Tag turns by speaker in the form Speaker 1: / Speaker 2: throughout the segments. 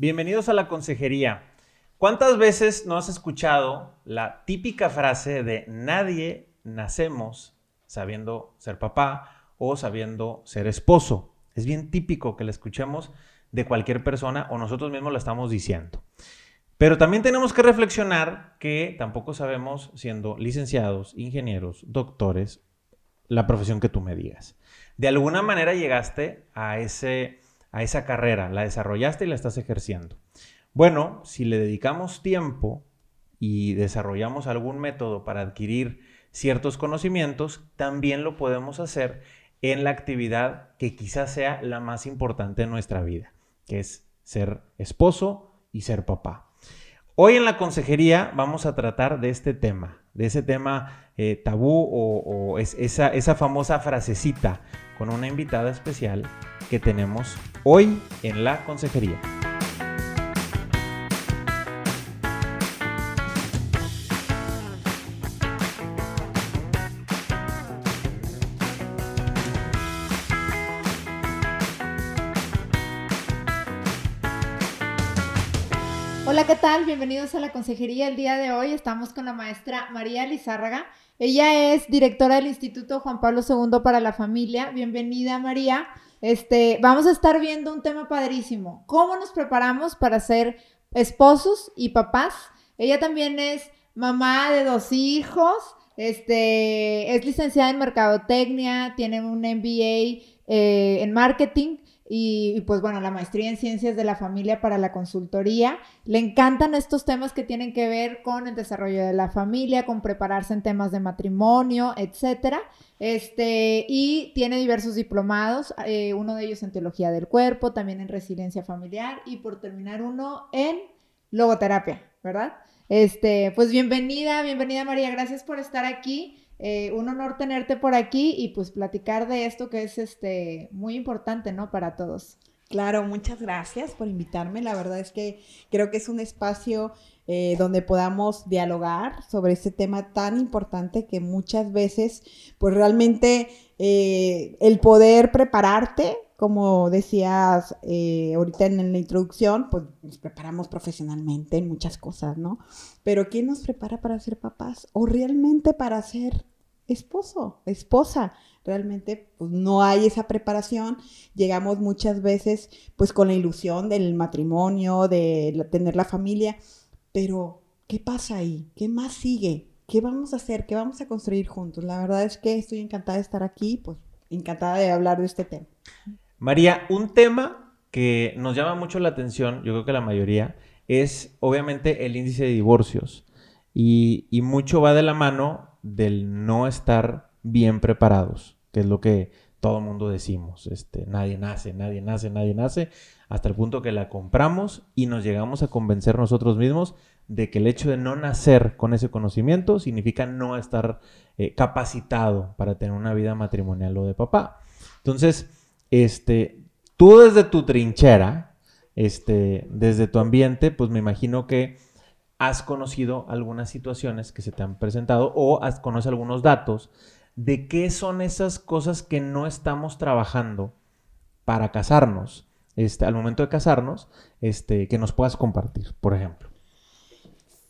Speaker 1: Bienvenidos a la consejería. ¿Cuántas veces no has escuchado la típica frase de nadie nacemos sabiendo ser papá o sabiendo ser esposo? Es bien típico que la escuchemos de cualquier persona o nosotros mismos la estamos diciendo. Pero también tenemos que reflexionar que tampoco sabemos, siendo licenciados, ingenieros, doctores, la profesión que tú me digas. De alguna manera llegaste a ese a esa carrera, la desarrollaste y la estás ejerciendo. Bueno, si le dedicamos tiempo y desarrollamos algún método para adquirir ciertos conocimientos, también lo podemos hacer en la actividad que quizás sea la más importante de nuestra vida, que es ser esposo y ser papá. Hoy en la consejería vamos a tratar de este tema, de ese tema eh, tabú o, esa, esa famosa frasecita con una invitada especial que tenemos hoy en la consejería.
Speaker 2: Bienvenidos a la consejería. El día de hoy estamos con la maestra María Lizárraga. Ella es directora del Instituto Juan Pablo II para la Familia. Bienvenida, María. Este, vamos a estar viendo un tema padrísimo. ¿Cómo nos preparamos para ser esposos y papás? Ella también es mamá de dos hijos, este, es licenciada en mercadotecnia, tiene un MBA eh, en marketing y, pues bueno, la maestría en ciencias de la familia para la consultoría. Le encantan estos temas que tienen que ver con el desarrollo de la familia, con prepararse en temas de matrimonio, etcétera. Este, y tiene diversos diplomados, eh, uno de ellos en teología del cuerpo, también en resiliencia familiar y por terminar uno en logoterapia, ¿verdad? Este, pues bienvenida, bienvenida María, gracias por estar aquí. Eh, un honor tenerte por aquí y pues platicar de esto que es este muy importante, ¿no? Para todos.
Speaker 3: Claro, muchas gracias por invitarme. La verdad es que creo que es un espacio eh, donde podamos dialogar sobre este tema tan importante que muchas veces, pues realmente eh, el poder prepararte, como decías eh, ahorita en, la introducción, pues nos preparamos profesionalmente en muchas cosas, ¿no? Pero ¿quién nos prepara para ser papás o realmente para ser esposo, esposa? realmente pues no hay esa preparación. Llegamos muchas veces pues con la ilusión del matrimonio, de tener la familia, pero, ¿qué pasa ahí? ¿Qué más sigue? ¿Qué vamos a hacer? ¿Qué vamos a construir juntos? La verdad es que estoy encantada de estar aquí, pues encantada de hablar de este tema.
Speaker 1: María, un tema que nos llama mucho la atención, yo creo que la mayoría, es obviamente el índice de divorcios. Y, mucho va de la mano del no estar bien preparados, que es lo que todo mundo decimos. Este, nadie nace, nadie nace, nadie nace hasta el punto que la compramos y nos llegamos a convencer nosotros mismos de que el hecho de no nacer con ese conocimiento significa no estar eh, capacitado para tener una vida matrimonial o de papá. Entonces, este, tú desde tu trinchera, este, desde tu ambiente, pues me imagino que has conocido algunas situaciones que se te han presentado o has, conoces algunos datos de qué son esas cosas que no estamos trabajando para casarnos este, al momento de casarnos, este, que nos puedas compartir, por ejemplo.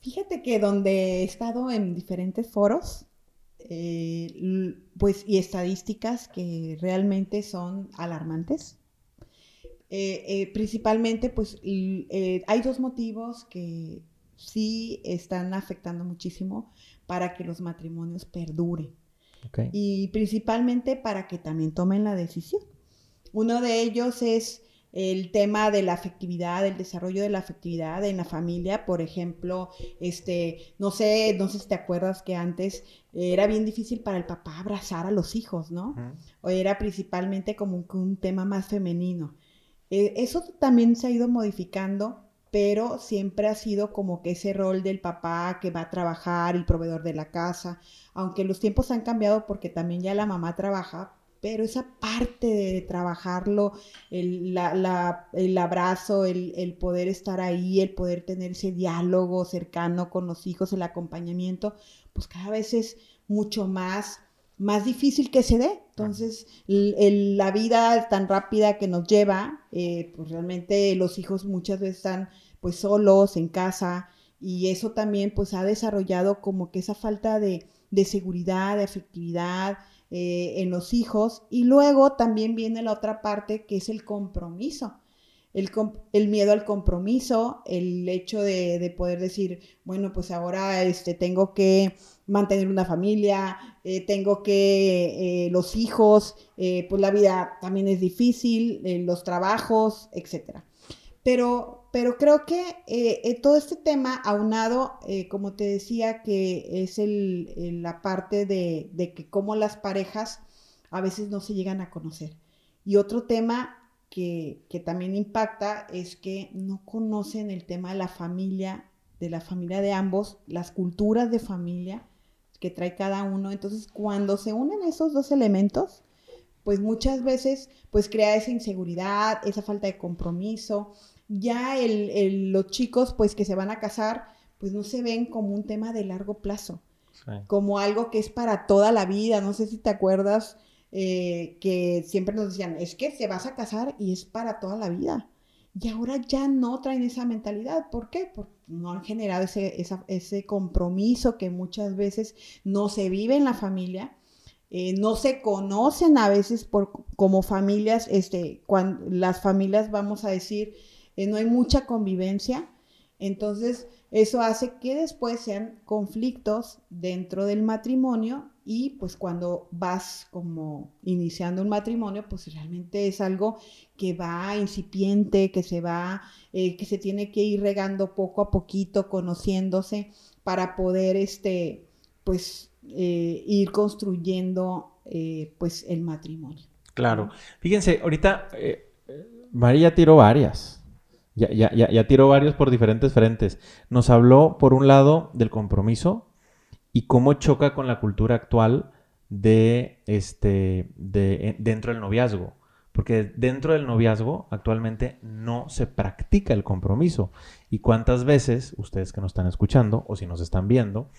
Speaker 3: Fíjate que donde he estado en diferentes foros, eh, pues, y estadísticas que realmente son alarmantes. Eh, eh, principalmente, pues, hay dos motivos que sí están afectando muchísimo para que los matrimonios perduren. Y principalmente para que también tomen la decisión. Uno de ellos es el tema de la afectividad, el desarrollo de la afectividad en la familia, por ejemplo, este, no sé, no sé si te acuerdas que antes era bien difícil para el papá abrazar a los hijos, ¿no? O era principalmente como un, tema más femenino. Eh, eso también se ha ido modificando, pero siempre ha sido como que ese rol del papá que va a trabajar, el proveedor de la casa, aunque los tiempos han cambiado porque también ya la mamá trabaja, pero esa parte de trabajarlo, el, el abrazo, el, el, poder estar ahí, el poder tener ese diálogo cercano con los hijos, el acompañamiento, pues cada vez es mucho más más difícil que se dé. Entonces, la vida tan rápida que nos lleva, eh, pues realmente los hijos muchas veces están pues solos en casa y eso también pues ha desarrollado como que esa falta de, seguridad, de afectividad eh, en los hijos y luego también viene la otra parte que es el compromiso. El, el, miedo al compromiso, el hecho de, de, poder decir, bueno, pues ahora este, tengo que mantener una familia, eh, tengo que, eh, los hijos, pues la vida también es difícil, los trabajos, etc. Pero, pero creo que todo este tema aunado, como te decía, que es el, la parte de, de que cómo las parejas a veces no se llegan a conocer. Y otro tema que, que, también impacta es que no conocen el tema de la familia, de la familia de ambos, las culturas de familia, que trae cada uno. Entonces, cuando se unen esos dos elementos, pues muchas veces pues crea esa inseguridad, esa falta de compromiso. Ya el, los chicos pues que se van a casar, pues no se ven como un tema de largo plazo, como algo que es para toda la vida. No sé si te acuerdas eh, que siempre nos decían, es que se vas a casar y es para toda la vida. Y ahora ya no traen esa mentalidad. ¿Por qué? Porque no han generado ese, ese compromiso que muchas veces no se vive en la familia. Eh, no se conocen a veces por, como familias, este, cuando las familias, vamos a decir, eh, no hay mucha convivencia. Entonces, eso hace que después sean conflictos dentro del matrimonio y pues cuando vas como iniciando un matrimonio, pues realmente es algo que va incipiente, que se va, eh, que se tiene que ir regando poco a poquito, conociéndose para poder, este, pues, eh, ir construyendo, pues, el matrimonio.
Speaker 1: Claro. Fíjense, ahorita María tiró varias. Ya, ya, ya, ya tiró varios por diferentes frentes. Nos habló, por un lado, del compromiso, y cómo choca con la cultura actual de este de, dentro del noviazgo. Porque dentro del noviazgo actualmente no se practica el compromiso. Y cuántas veces, ustedes que nos están escuchando o si nos están viendo,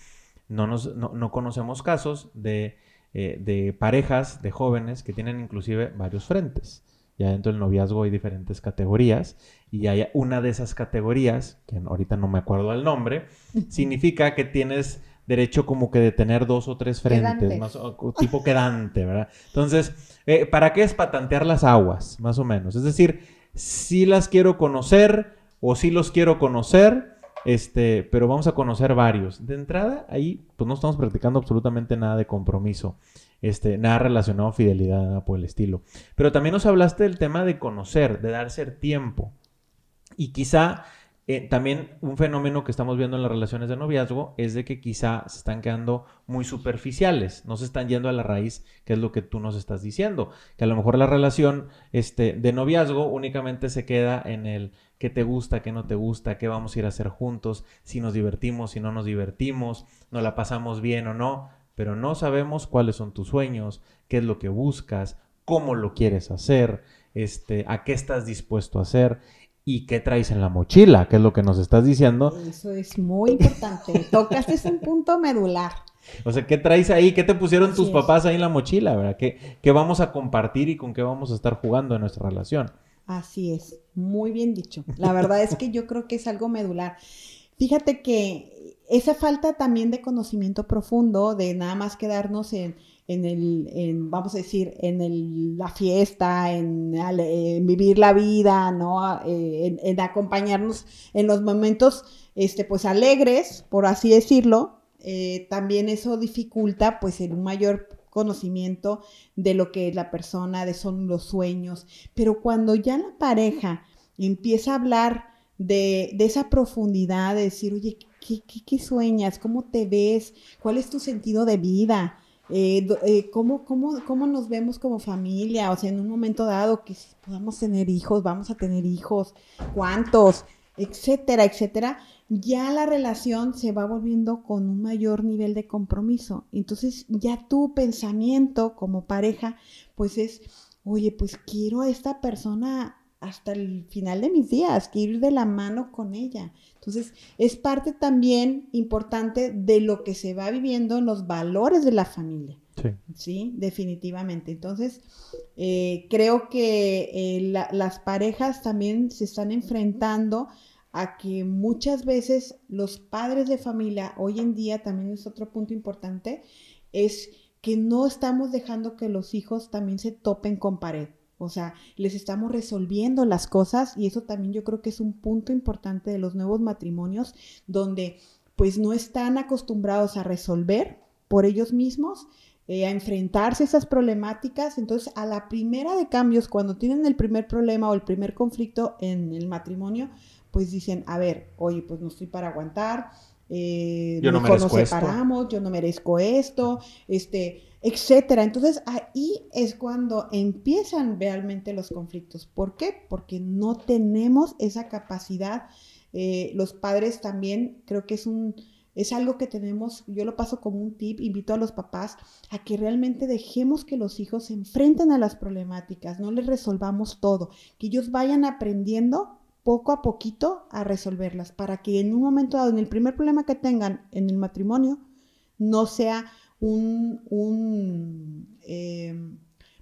Speaker 1: no, nos, no, conocemos casos de, eh, de, parejas, de jóvenes que tienen inclusive varios frentes. Ya dentro del noviazgo hay diferentes categorías y hay una de esas categorías, que ahorita no me acuerdo el nombre, significa que tienes derecho como que de tener dos o tres frentes, más, tipo quedante, ¿verdad? Entonces, eh, ¿para qué es patantear las aguas, más o menos? Es decir, si las quiero conocer o si los quiero conocer, este, pero vamos a conocer varios. De entrada, ahí pues no estamos practicando absolutamente nada de compromiso, este, nada relacionado a fidelidad, nada por el estilo. Pero también nos hablaste del tema de conocer, de darse tiempo. Y quizá eh, también un fenómeno que estamos viendo en las relaciones de noviazgo es de que quizá se están quedando muy superficiales, no se están yendo a la raíz, que es lo que tú nos estás diciendo, que a lo mejor la relación este, de noviazgo únicamente se queda en el qué te gusta, qué no te gusta, qué vamos a ir a hacer juntos, si nos divertimos, si no nos divertimos, nos la pasamos bien o no, pero no sabemos cuáles son tus sueños, qué es lo que buscas, cómo lo quieres hacer, este, a qué estás dispuesto a hacer y qué traes en la mochila, que es lo que nos estás diciendo.
Speaker 3: Eso es muy importante. Tocaste un punto medular.
Speaker 1: O sea, ¿qué traes ahí? ¿Qué te pusieron tus papás ahí en la mochila? ¿verdad? ¿Qué, ¿Qué vamos a compartir y con qué vamos a estar jugando en nuestra relación?
Speaker 3: Así es, muy bien dicho. La verdad es que yo creo que es algo medular. Fíjate que esa falta también de conocimiento profundo, de nada más quedarnos en, en el, vamos a decir, en el, la fiesta, en, vivir la vida, ¿no? Eh, en, acompañarnos en los momentos, este, pues alegres, por así decirlo, eh, también eso dificulta, pues, el un mayor conocimiento de lo que es la persona, de son los sueños, pero cuando ya la pareja empieza a hablar de, de esa profundidad, de decir, oye, ¿qué, qué, qué sueñas? ¿Cómo te ves? ¿Cuál es tu sentido de vida? Eh, eh, ¿cómo, cómo, nos vemos como familia, o sea, en un momento dado que podamos tener hijos, vamos a tener hijos, cuántos, etcétera, etcétera, ya la relación se va volviendo con un mayor nivel de compromiso. Entonces ya tu pensamiento como pareja, pues es, oye, pues quiero a esta persona hasta el final de mis días, quiero ir de la mano con ella. Entonces, es parte también importante de lo que se va viviendo en los valores de la familia. Sí, definitivamente. Entonces, eh, creo que eh, las parejas también se están enfrentando a que muchas veces los padres de familia, hoy en día también es otro punto importante, es que no estamos dejando que los hijos también se topen con pared. O sea, les estamos resolviendo las cosas y eso también yo creo que es un punto importante de los nuevos matrimonios donde pues no están acostumbrados a resolver por ellos mismos, eh, a enfrentarse a esas problemáticas. Entonces, a la primera de cambios, cuando tienen el primer problema o el primer conflicto en el matrimonio, pues dicen, a ver, oye, pues no estoy para aguantar, eh,
Speaker 1: yo no
Speaker 3: mejor nos
Speaker 1: separamos,
Speaker 3: yo no merezco esto, este, etcétera. Entonces ahí es cuando empiezan realmente los conflictos. ¿Por qué? Porque no tenemos esa capacidad. Eh, los padres también creo que es un es algo que tenemos, yo lo paso como un tip, invito a los papás a que realmente dejemos que los hijos se enfrenten a las problemáticas, no les resolvamos todo, que ellos vayan aprendiendo poco a poquito a resolverlas, para que en un momento dado, en el primer problema que tengan en el matrimonio, no sea un, un eh,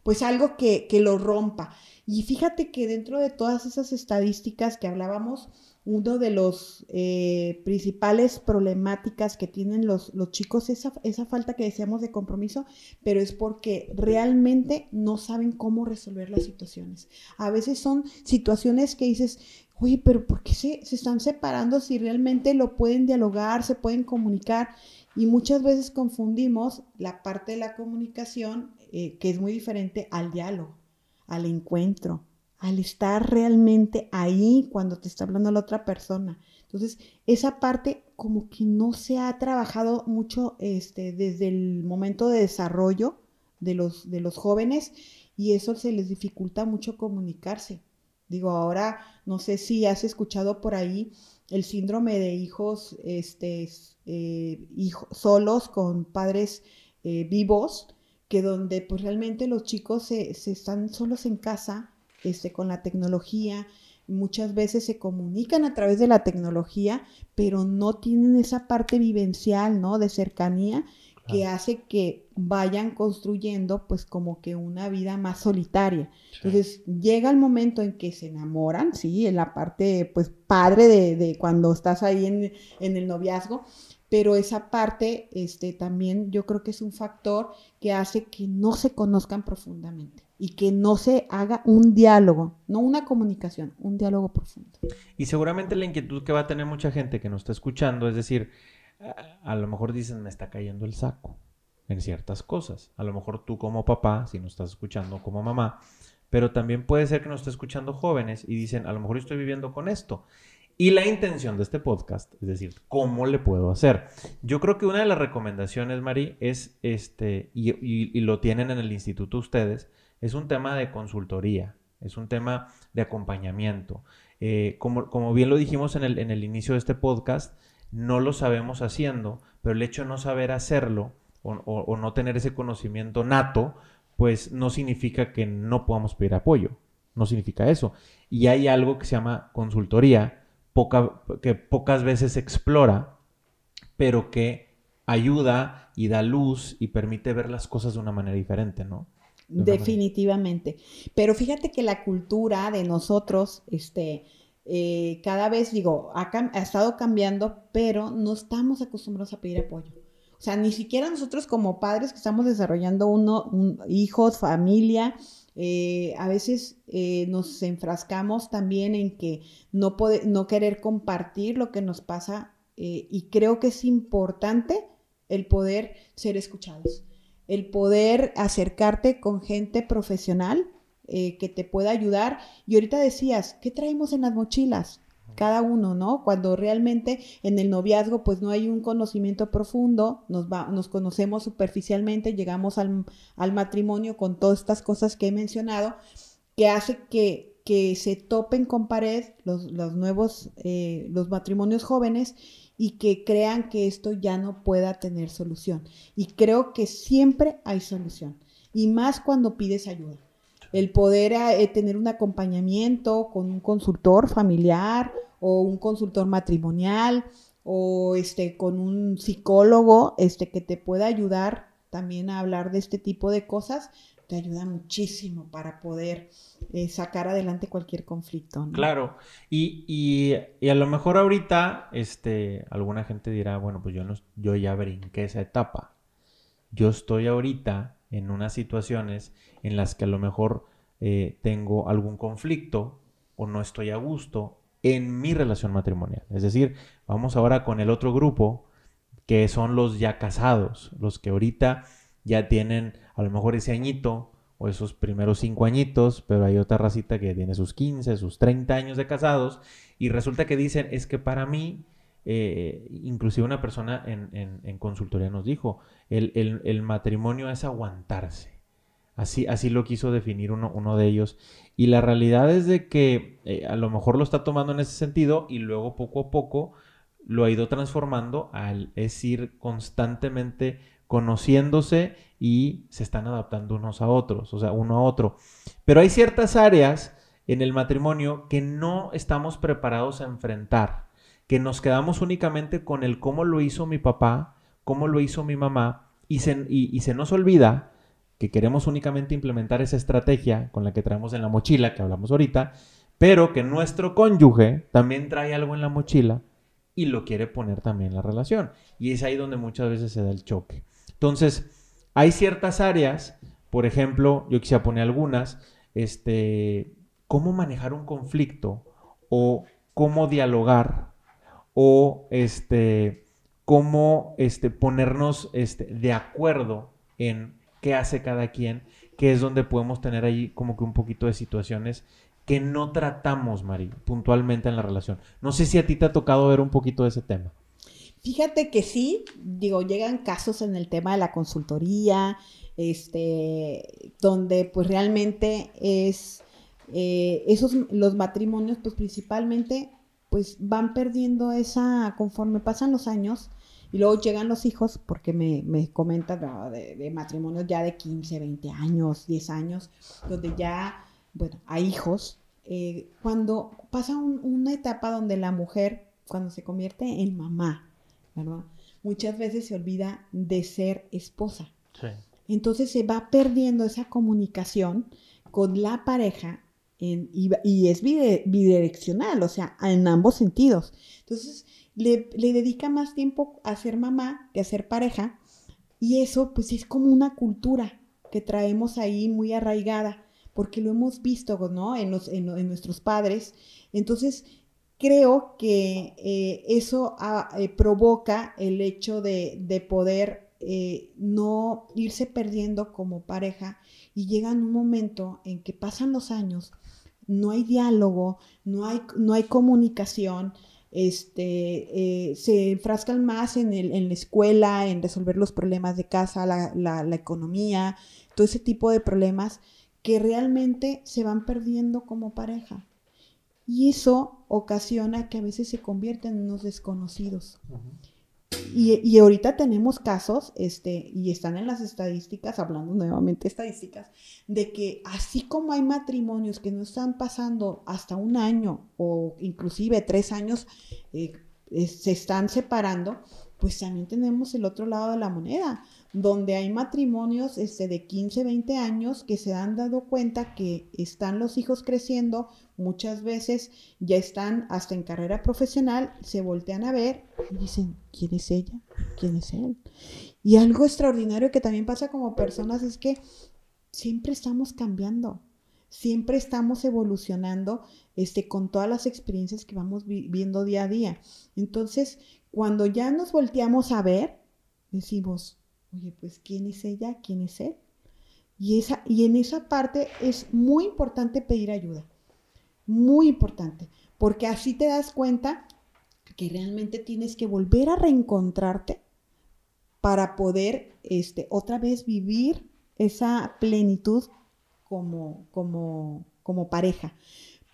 Speaker 3: pues algo que, que, lo rompa. Y fíjate que dentro de todas esas estadísticas que hablábamos, uno de los eh, principales problemáticas que tienen los, los chicos es esa, esa, falta que decíamos de compromiso, pero es porque realmente no saben cómo resolver las situaciones. A veces son situaciones que dices, oye, pero ¿por qué se, se, están separando si realmente lo pueden dialogar, se pueden comunicar? Y muchas veces confundimos la parte de la comunicación, eh, que es muy diferente, al diálogo, al encuentro, al estar realmente ahí cuando te está hablando la otra persona. Entonces, esa parte como que no se ha trabajado mucho este, desde el momento de desarrollo de los, de los jóvenes y eso se les dificulta mucho comunicarse. Digo, ahora no sé si has escuchado por ahí el síndrome de hijos, este, eh, solos con padres eh, vivos, que donde pues realmente los chicos se, se, están solos en casa, este, con la tecnología, muchas veces se comunican a través de la tecnología, pero no tienen esa parte vivencial, ¿no? De cercanía que hace que vayan construyendo pues como que una vida más solitaria. Entonces llega el momento en que se enamoran, sí, en la parte pues padre de, cuando estás ahí en, en, el noviazgo, pero esa parte este, también yo creo que es un factor que hace que no se conozcan profundamente y que no se haga un diálogo, no una comunicación, un diálogo profundo.
Speaker 1: Y seguramente la inquietud que va a tener mucha gente que nos está escuchando es decir, a lo mejor dicen, me está cayendo el saco en ciertas cosas. A lo mejor tú como papá, si nos estás escuchando como mamá, pero también puede ser que nos esté escuchando jóvenes y dicen, a lo mejor estoy viviendo con esto. Y la intención de este podcast, es decir, ¿cómo le puedo hacer? Yo creo que una de las recomendaciones, Mari, es este, y, lo tienen en el instituto ustedes, es un tema de consultoría, es un tema de acompañamiento. Eh, como, como, bien lo dijimos en el, en el inicio de este podcast, no lo sabemos haciendo, pero el hecho de no saber hacerlo o, no tener ese conocimiento nato, pues no significa que no podamos pedir apoyo. No significa eso. Y hay algo que se llama consultoría, que pocas veces se explora, pero que ayuda y da luz y permite ver las cosas de una manera diferente, ¿no?
Speaker 3: Definitivamente. Pero fíjate que la cultura de nosotros, este, eh, cada vez, digo, ha, estado cambiando, pero no estamos acostumbrados a pedir apoyo. O sea, ni siquiera nosotros como padres que estamos desarrollando uno, hijos, familia, eh, a veces eh, nos enfrascamos también en que no, no querer compartir lo que nos pasa y creo que es importante el poder ser escuchados, el poder acercarte con gente profesional eh, que te pueda ayudar. Y ahorita decías, ¿qué traemos en las mochilas? Cada uno, ¿no? Cuando realmente en el noviazgo pues no hay un conocimiento profundo, nos, va, nos conocemos superficialmente, llegamos al, al matrimonio con todas estas cosas que he mencionado, que hace que, que se topen con pared los, los nuevos, eh, los matrimonios jóvenes y que crean que esto ya no pueda tener solución. Y creo que siempre hay solución. Y más cuando pides ayuda el poder eh, tener un acompañamiento con un consultor familiar o un consultor matrimonial o este con un psicólogo este que te pueda ayudar también a hablar de este tipo de cosas, te ayuda muchísimo para poder eh, sacar adelante cualquier conflicto.
Speaker 1: Claro, y, y, y, a lo mejor ahorita, este, alguna gente dirá, bueno, pues yo, no, yo ya brinqué esa etapa. Yo estoy ahorita en unas situaciones en las que a lo mejor eh, tengo algún conflicto o no estoy a gusto en mi relación matrimonial. Es decir, vamos ahora con el otro grupo que son los ya casados, los que ahorita ya tienen a lo mejor ese añito o esos primeros cinco añitos, pero hay otra racita que tiene sus 15, sus 30 años de casados y resulta que dicen, es que para mí, eh, inclusive una persona en, consultoría nos dijo, el, matrimonio es aguantarse. Así, así lo quiso definir uno, uno de ellos. Y la realidad es de que eh, a lo mejor lo está tomando en ese sentido y luego poco a poco lo ha ido transformando al es ir constantemente conociéndose y se están adaptando unos a otros, o sea, uno a otro. Pero hay ciertas áreas en el matrimonio que no estamos preparados a enfrentar, que nos quedamos únicamente con el cómo lo hizo mi papá, cómo lo hizo mi mamá, y se, se nos olvida que queremos únicamente implementar esa estrategia con la que traemos en la mochila, que hablamos ahorita, pero que nuestro cónyuge también trae algo en la mochila y lo quiere poner también en la relación. Y es ahí donde muchas veces se da el choque. Entonces, hay ciertas áreas, por ejemplo, yo quisiera poner algunas, este, cómo manejar un conflicto o cómo dialogar o este, cómo este, ponernos este, de acuerdo en qué hace cada quien, que es donde podemos tener ahí como que un poquito de situaciones que no tratamos, Mari, puntualmente en la relación. No sé si a ti te ha tocado ver un poquito de ese tema.
Speaker 3: Fíjate que sí, digo, llegan casos en el tema de la consultoría, este, donde pues realmente es, eh, esos, los matrimonios pues principalmente pues van perdiendo esa, conforme pasan los años, y luego llegan los hijos, porque me, me comentan de, matrimonios ya de 15, 20 años, 10 años, donde ya, bueno, hay hijos. Eh, cuando pasa una etapa donde la mujer, cuando se convierte en mamá, Muchas veces se olvida de ser esposa. Entonces se va perdiendo esa comunicación con la pareja y, es bidireccional, o sea, en ambos sentidos. Entonces le, dedica más tiempo a ser mamá que a ser pareja y eso pues es como una cultura que traemos ahí muy arraigada porque lo hemos visto, ¿no? En, en nuestros padres. Entonces creo que eh, eso ah, eh, provoca el hecho de, poder eh, no irse perdiendo como pareja y llega un momento en que pasan los años, no hay diálogo, no hay, no hay comunicación, este, se enfrascan más en, la escuela, en resolver los problemas de casa, la, la economía, todo ese tipo de problemas que realmente se van perdiendo como pareja. Y eso ocasiona que a veces se convierten en unos desconocidos. Y, ahorita tenemos casos, este, y están en las estadísticas, hablando nuevamente estadísticas, de que así como hay matrimonios que no están pasando hasta un año o inclusive tres años, eh, se están separando, pues también tenemos el otro lado de la moneda, donde hay matrimonios este, de 15, 20 años que se han dado cuenta que están los hijos creciendo, muchas veces ya están hasta en carrera profesional, se voltean a ver y dicen, ¿quién es ella? ¿Quién es él? Y algo extraordinario que también pasa como personas es que siempre estamos cambiando, siempre estamos evolucionando este, con todas las experiencias que vamos viviendo día a día. Entonces, cuando ya nos volteamos a ver, decimos, oye, pues, ¿quién es ella? ¿Quién es él? Y, esa, y en esa parte es muy importante pedir ayuda, muy importante, porque así te das cuenta que realmente tienes que volver a reencontrarte para poder este, otra vez vivir esa plenitud como, como, como pareja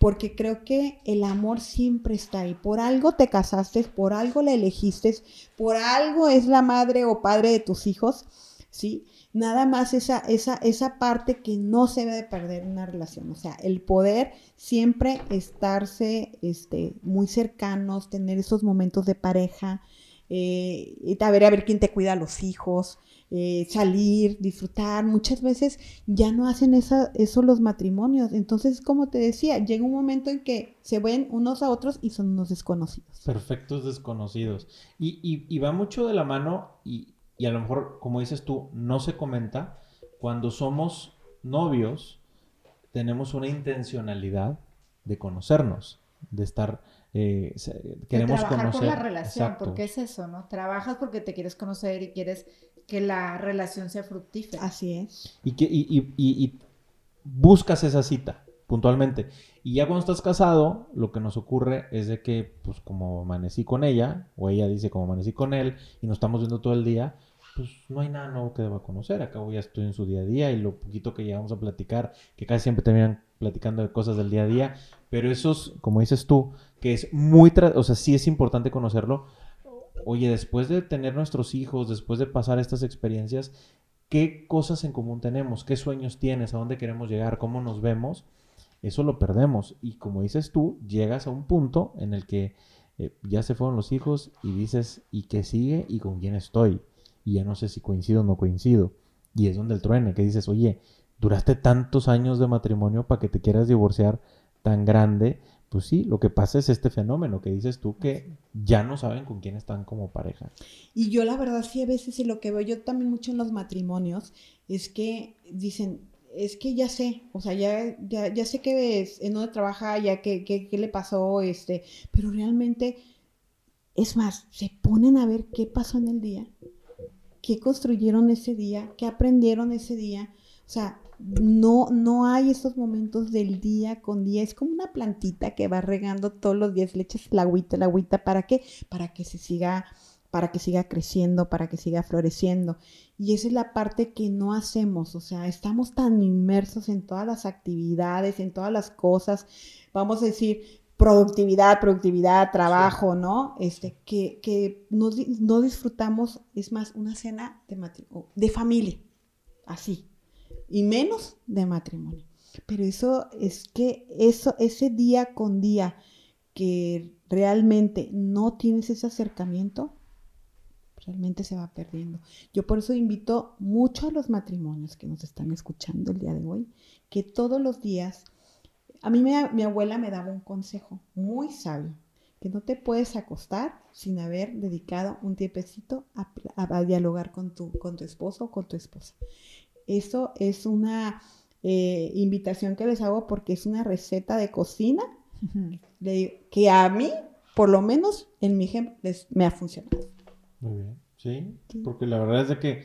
Speaker 3: porque creo que el amor siempre está ahí. Por algo te casaste, por algo la elegiste, por algo es la madre o padre de tus hijos, ¿sí? Nada más esa, esa, esa parte que no se debe perder en una relación, o sea, el poder siempre estarse este, muy cercanos, tener esos momentos de pareja, eh, a ver, a ver quién te cuida a los hijos, eh, salir, disfrutar. Muchas veces ya no hacen esa, eso los matrimonios. Entonces, como te decía, llega un momento en que se ven unos a otros y son unos desconocidos.
Speaker 1: Perfectos desconocidos. Y, va mucho de la mano y, y a lo mejor, como dices tú, no se comenta. Cuando somos novios, tenemos una intencionalidad de conocernos, de estar eh, queremos
Speaker 2: de trabajar
Speaker 1: conocer.
Speaker 2: por la relación, porque es eso, ¿no? Trabajas porque te quieres conocer y quieres que la relación sea fructífera.
Speaker 3: Así es.
Speaker 1: Y, que, y, y, y, buscas esa cita puntualmente. Y ya cuando estás casado, lo que nos ocurre es de que, pues como amanecí con ella, o ella dice como amanecí con él, y nos estamos viendo todo el día, pues no hay nada nuevo que deba conocer. Acabo ya estoy en su día a día y lo poquito que llegamos a platicar, que casi siempre terminan platicando de cosas del día a día, pero esos, como dices tú, que es muy, o sea, sí es importante conocerlo. Oye, después de tener nuestros hijos, después de pasar estas experiencias, ¿qué cosas en común tenemos? ¿Qué sueños tienes? ¿A dónde queremos llegar? ¿Cómo nos vemos? Eso lo perdemos. Y como dices tú, llegas a un punto en el que eh, ya se fueron los hijos y dices, ¿y qué sigue? ¿Y con quién estoy? Y ya no sé si coincido o no coincido. Y es donde el truene, que dices, oye, duraste tantos años de matrimonio para que te quieras divorciar tan grande pues sí, lo que pasa es este fenómeno que dices tú que ya no saben con quién están como pareja.
Speaker 3: Y yo la verdad sí a veces y lo que veo yo también mucho en los matrimonios es que dicen, es que ya sé, o sea, ya, ya, ya sé que es, en dónde trabaja, ya qué que, le pasó, este, pero realmente, es más, se ponen a ver qué pasó en el día, qué construyeron ese día, qué aprendieron ese día, o sea, no, no hay esos momentos del día con día. Es como una plantita que va regando todos los días, le echas la agüita, la agüita, ¿para qué? Para que se siga, para que siga creciendo, para que siga floreciendo. Y esa es la parte que no hacemos, o sea, estamos tan inmersos en todas las actividades, en todas las cosas, vamos a decir, productividad, productividad, trabajo, ¿no? Este, que, que no, no, disfrutamos, es más, una cena de, de familia, así, y menos de matrimonio. Pero eso es que eso, ese día con día que realmente no tienes ese acercamiento, realmente se va perdiendo. Yo por eso invito mucho a los matrimonios que nos están escuchando el día de hoy, que todos los días, a mí mi abuela me daba un consejo muy sabio, que no te puedes acostar sin haber dedicado un tiempecito a, dialogar con tu, con tu esposo o con tu esposa. Eso es una eh, invitación que les hago porque es una receta de cocina que a mí, por lo menos en mi ejemplo, me ha funcionado.
Speaker 1: Muy bien, sí, porque la verdad es de que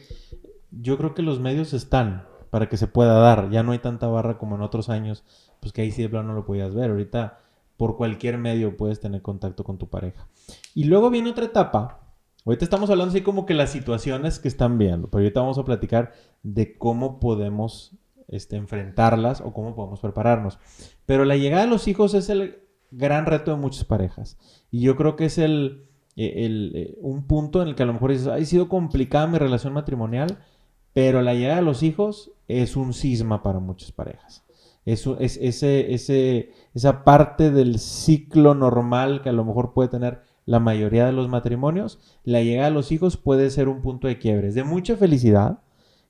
Speaker 1: yo creo que los medios están para que se pueda dar. Ya no hay tanta barra como en otros años, pues que ahí sí de plano no lo podías ver. Ahorita por cualquier medio puedes tener contacto con tu pareja. Y luego viene otra etapa Ahorita estamos hablando así como que las situaciones que están viendo, pero ahorita vamos a platicar de cómo podemos este, enfrentarlas o cómo podemos prepararnos. Pero la llegada de los hijos es el gran reto de muchas parejas. Y yo creo que es el, e, el, e, un punto en el que a lo mejor dices, ha sido complicada mi relación matrimonial, pero la llegada de los hijos es un cisma para muchas parejas. Es, es ese, ese, esa parte del ciclo normal que a lo mejor puede tener la mayoría de los matrimonios, la llegada de los hijos puede ser un punto de quiebre. Es de mucha felicidad,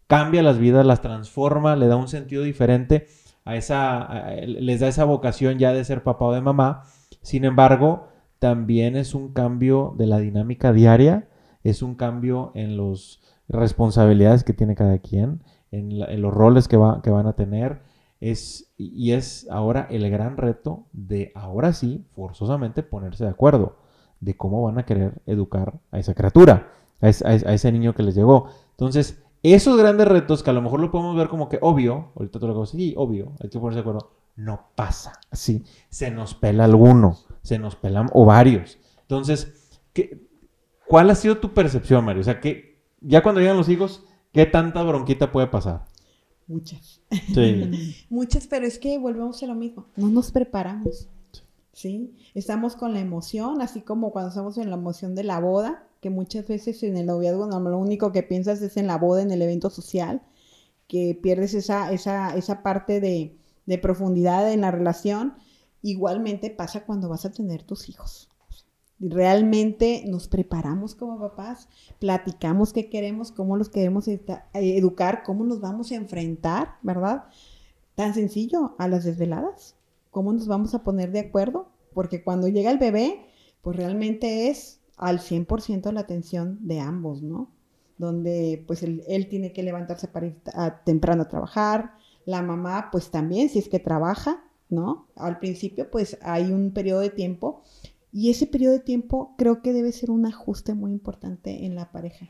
Speaker 1: cambia las vidas, las transforma, le da un sentido diferente a esa, les da esa vocación ya de ser papá o de mamá. Sin embargo, también es un cambio de la dinámica diaria, es un cambio en las responsabilidades que tiene cada quien, en, los roles que, que van a tener. Es, y es ahora el gran reto de ahora sí, forzosamente, ponerse de acuerdo de cómo van a querer educar a esa criatura, a, ese niño que les llegó. Entonces, esos grandes retos que a lo mejor lo podemos ver como que obvio, ahorita tú lo acabo sí, obvio, hay que ponerse de acuerdo, no pasa así. Se nos pela alguno, se nos pelan o varios. Entonces, ¿qué, ¿cuál ha sido tu percepción, Mario? O sea, que ya cuando llegan los hijos, ¿qué tanta bronquita puede pasar?
Speaker 3: Muchas. Sí. Muchas, pero es que volvemos a lo mismo. No nos preparamos. ¿Sí? Estamos con la emoción, así como cuando estamos en la emoción de la boda, que muchas veces en el noviazgo no, lo único que piensas es en la boda, en el evento social, que pierdes esa, esa, esa parte de, profundidad en la relación. Igualmente pasa cuando vas a tener tus hijos. realmente nos preparamos como papás, platicamos qué queremos, cómo los queremos educar, cómo nos vamos a enfrentar, ¿verdad? Tan sencillo, a las desveladas, cómo nos vamos a poner de acuerdo, porque cuando llega el bebé, pues realmente es al 100% la atención de ambos, ¿no? Donde pues él, tiene que levantarse para ir temprano a trabajar, la mamá pues también, si es que trabaja, ¿no? Al principio pues hay un periodo de tiempo y ese periodo de tiempo creo que debe ser un ajuste muy importante en la pareja.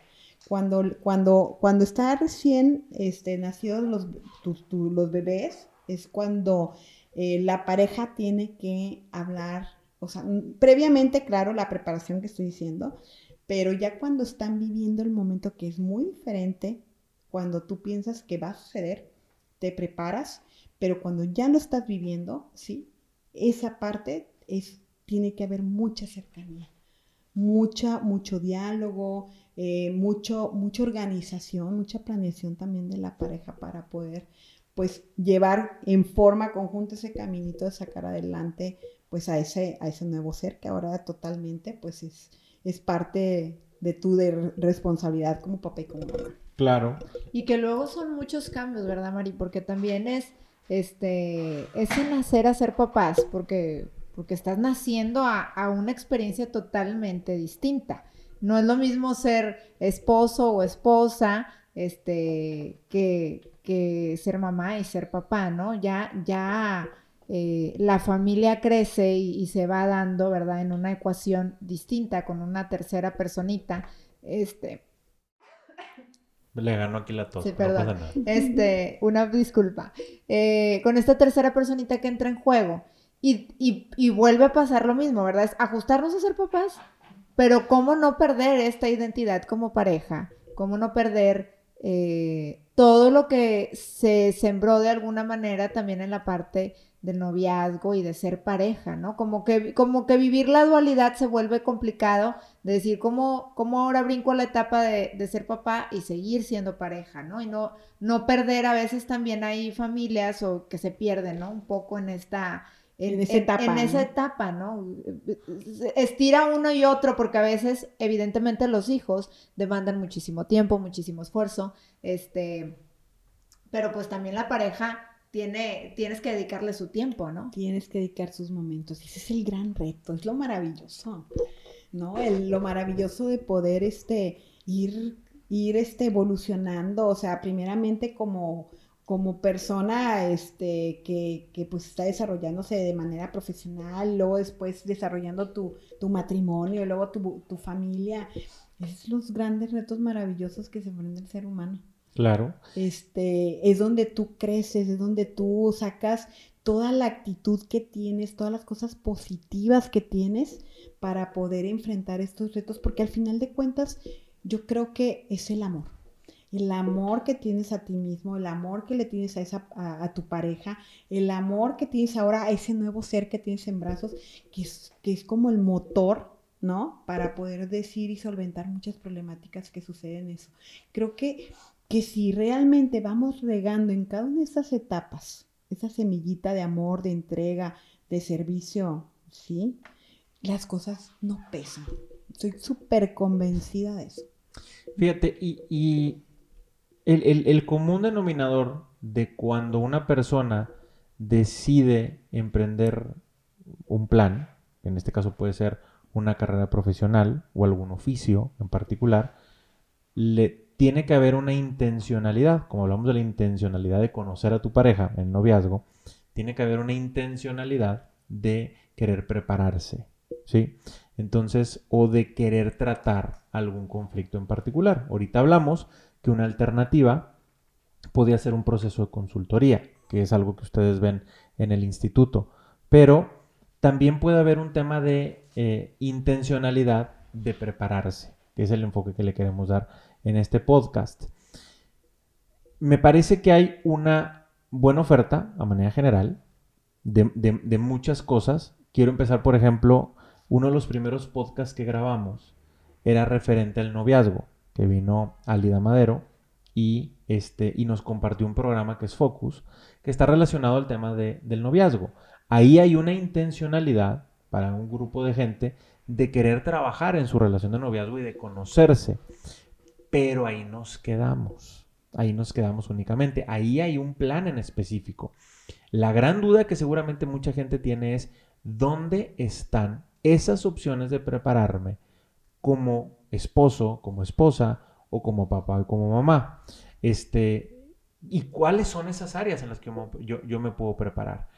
Speaker 3: Cuando, cuando, cuando está recién este, nacidos los, los bebés, es cuando eh, la pareja tiene que hablar, o sea, previamente, claro, la preparación que estoy diciendo, pero ya cuando están viviendo el momento que es muy diferente, cuando tú piensas que va a suceder, te preparas, pero cuando ya lo estás viviendo, ¿sí? Esa parte es tiene que haber mucha cercanía, mucha, mucho diálogo, eh, mucho, mucha organización, mucha planeación también de la pareja para poder pues llevar en forma conjunta ese caminito de sacar adelante pues a ese, a ese nuevo ser que ahora totalmente pues es, es parte de tu de responsabilidad como papá y como mamá.
Speaker 1: Claro.
Speaker 2: Y que luego son muchos cambios, ¿verdad, Mari? Porque también es, este, es el nacer a ser papás, porque porque estás naciendo a, una experiencia totalmente distinta. No es lo mismo ser esposo o esposa, este, que, ser mamá y ser papá, ¿no? Ya, ya eh, la familia crece y, se va dando, ¿verdad? En una ecuación distinta con una tercera personita, este.
Speaker 1: Le ganó aquí la tos.
Speaker 2: Sí, perdón. Este, una disculpa. Eh, con esta tercera personita que entra en juego. Y, vuelve a pasar lo mismo, ¿verdad? Es ajustarnos a ser papás, pero cómo no perder esta identidad como pareja, cómo no perder eh, todo lo que se sembró de alguna manera también en la parte del noviazgo y de ser pareja, ¿no? Como que, como que vivir la dualidad se vuelve complicado, de decir cómo, cómo ahora brinco a la etapa de, de, ser papá y seguir siendo pareja, ¿no? Y no, no perder, a veces también hay familias o que se pierden, ¿no? Un poco en esta en, esa etapa. En, esa etapa, ¿no? Estira uno y otro porque a veces, evidentemente, los hijos demandan muchísimo tiempo, muchísimo esfuerzo, este, pero pues también la pareja tiene, tienes que dedicarle su tiempo, ¿no?
Speaker 3: Tienes que dedicar sus momentos. Ese es el gran reto, es lo maravilloso, ¿no? El, lo maravilloso de poder, este, ir, ir, este, evolucionando, o sea, primeramente como como persona este, que, que, pues está desarrollándose de manera profesional, luego después desarrollando tu, tu matrimonio, luego tu, tu, familia. Esos son los grandes retos maravillosos que se enfrenta el ser humano.
Speaker 1: Claro.
Speaker 3: Este, es donde tú creces, es donde tú sacas toda la actitud que tienes, todas las cosas positivas que tienes para poder enfrentar estos retos, porque al final de cuentas yo creo que es el amor el amor que tienes a ti mismo, el amor que le tienes a, esa, a, tu pareja, el amor que tienes ahora a ese nuevo ser que tienes en brazos, que es, que es como el motor, ¿no? Para poder decir y solventar muchas problemáticas que suceden en eso. Creo que, que si realmente vamos regando en cada una de esas etapas, esa semillita de amor, de entrega, de servicio, ¿sí? Las cosas no pesan. Estoy súper convencida de eso.
Speaker 1: Fíjate, y el, común denominador de cuando una persona decide emprender un plan, en este caso puede ser una carrera profesional o algún oficio en particular, le tiene que haber una intencionalidad, como hablamos de la intencionalidad de conocer a tu pareja en noviazgo, tiene que haber una intencionalidad de querer prepararse, ¿sí? Entonces, o de querer tratar algún conflicto en particular. Ahorita hablamos que una alternativa podía ser un proceso de consultoría, que es algo que ustedes ven en el instituto. Pero también puede haber un tema de eh, intencionalidad de prepararse, que es el enfoque que le queremos dar en este podcast. Me parece que hay una buena oferta, a manera general, de, de muchas cosas. Quiero empezar, por ejemplo, uno de los primeros podcasts que grabamos era referente al noviazgo que vino Alida Madero y, este, y nos compartió un programa que es Focus, que está relacionado al tema del noviazgo. Ahí hay una intencionalidad para un grupo de gente de querer trabajar en su relación de noviazgo y de conocerse. Pero ahí nos quedamos. Ahí nos quedamos únicamente. Ahí hay un plan en específico. La gran duda que seguramente mucha gente tiene es dónde están esas opciones de prepararme como esposo, como esposa o como papá o como mamá. Este, ¿Y cuáles son esas áreas en las que yo, yo me puedo preparar?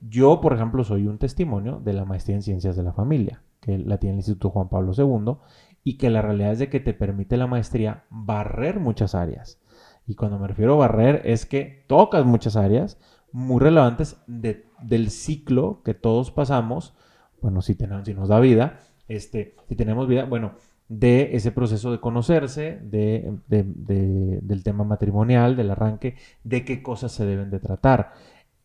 Speaker 1: Yo, por ejemplo, soy un testimonio de la maestría en ciencias de la familia, que la tiene el Instituto Juan Pablo II, y que la realidad es de que te permite la maestría barrer muchas áreas. Y cuando me refiero a barrer es que tocas muchas áreas muy relevantes del ciclo que todos pasamos, bueno, si, tenemos, si nos da vida, este, si tenemos vida, bueno, de ese proceso de conocerse, de, del tema matrimonial, del arranque, de qué cosas se deben de tratar.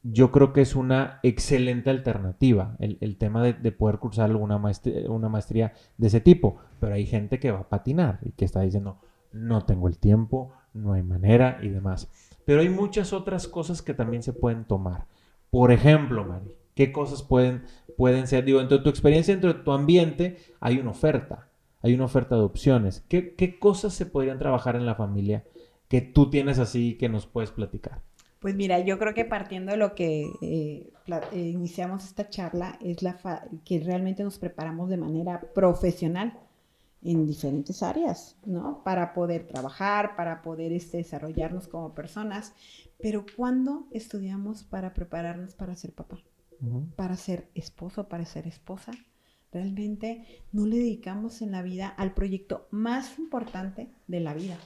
Speaker 1: Yo creo que es una excelente alternativa el, tema de, poder cursar alguna maestría, una maestría de ese tipo, pero hay gente que va a patinar y que está diciendo, no tengo el tiempo, no hay manera y demás. Pero hay muchas otras cosas que también se pueden tomar. Por ejemplo, Mari, ¿qué cosas pueden, pueden ser? Digo, dentro de tu experiencia, dentro de tu ambiente, hay una oferta hay una oferta de opciones. ¿Qué, cosas se podrían trabajar en la familia que tú tienes así que nos puedes platicar?
Speaker 3: Pues mira, yo creo que partiendo de lo que eh, eh, iniciamos esta charla, es la que realmente nos preparamos de manera profesional en diferentes áreas, ¿no? Para poder trabajar, para poder este, desarrollarnos como personas. Pero ¿cuándo estudiamos para prepararnos para ser papá? Para ser esposo, para ser esposa realmente no le dedicamos en la vida al proyecto más importante de la vida.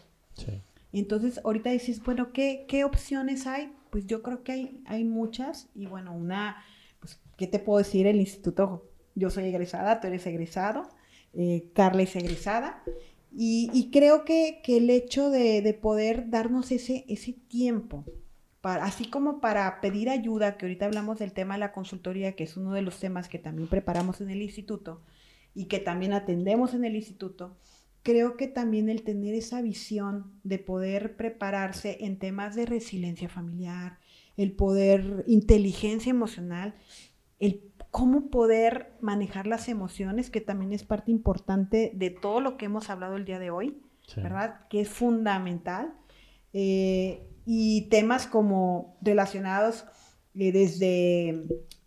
Speaker 3: Entonces, ahorita dices, bueno, ¿qué, ¿qué, opciones hay? Pues yo creo que hay, hay muchas y bueno, una, pues, ¿qué te puedo decir? El instituto, yo soy egresada, tú eres egresado, eh, Carla es egresada y, creo que, el hecho de, de, poder darnos ese, ese tiempo así como para pedir ayuda, que ahorita hablamos del tema de la consultoría, que es uno de los temas que también preparamos en el instituto y que también atendemos en el instituto, creo que también el tener esa visión de poder prepararse en temas de resiliencia familiar, el poder, inteligencia emocional, el cómo poder manejar las emociones, que también es parte importante de todo lo que hemos hablado el día de hoy, ¿verdad? Que es fundamental. Eh, y temas como relacionados eh, desde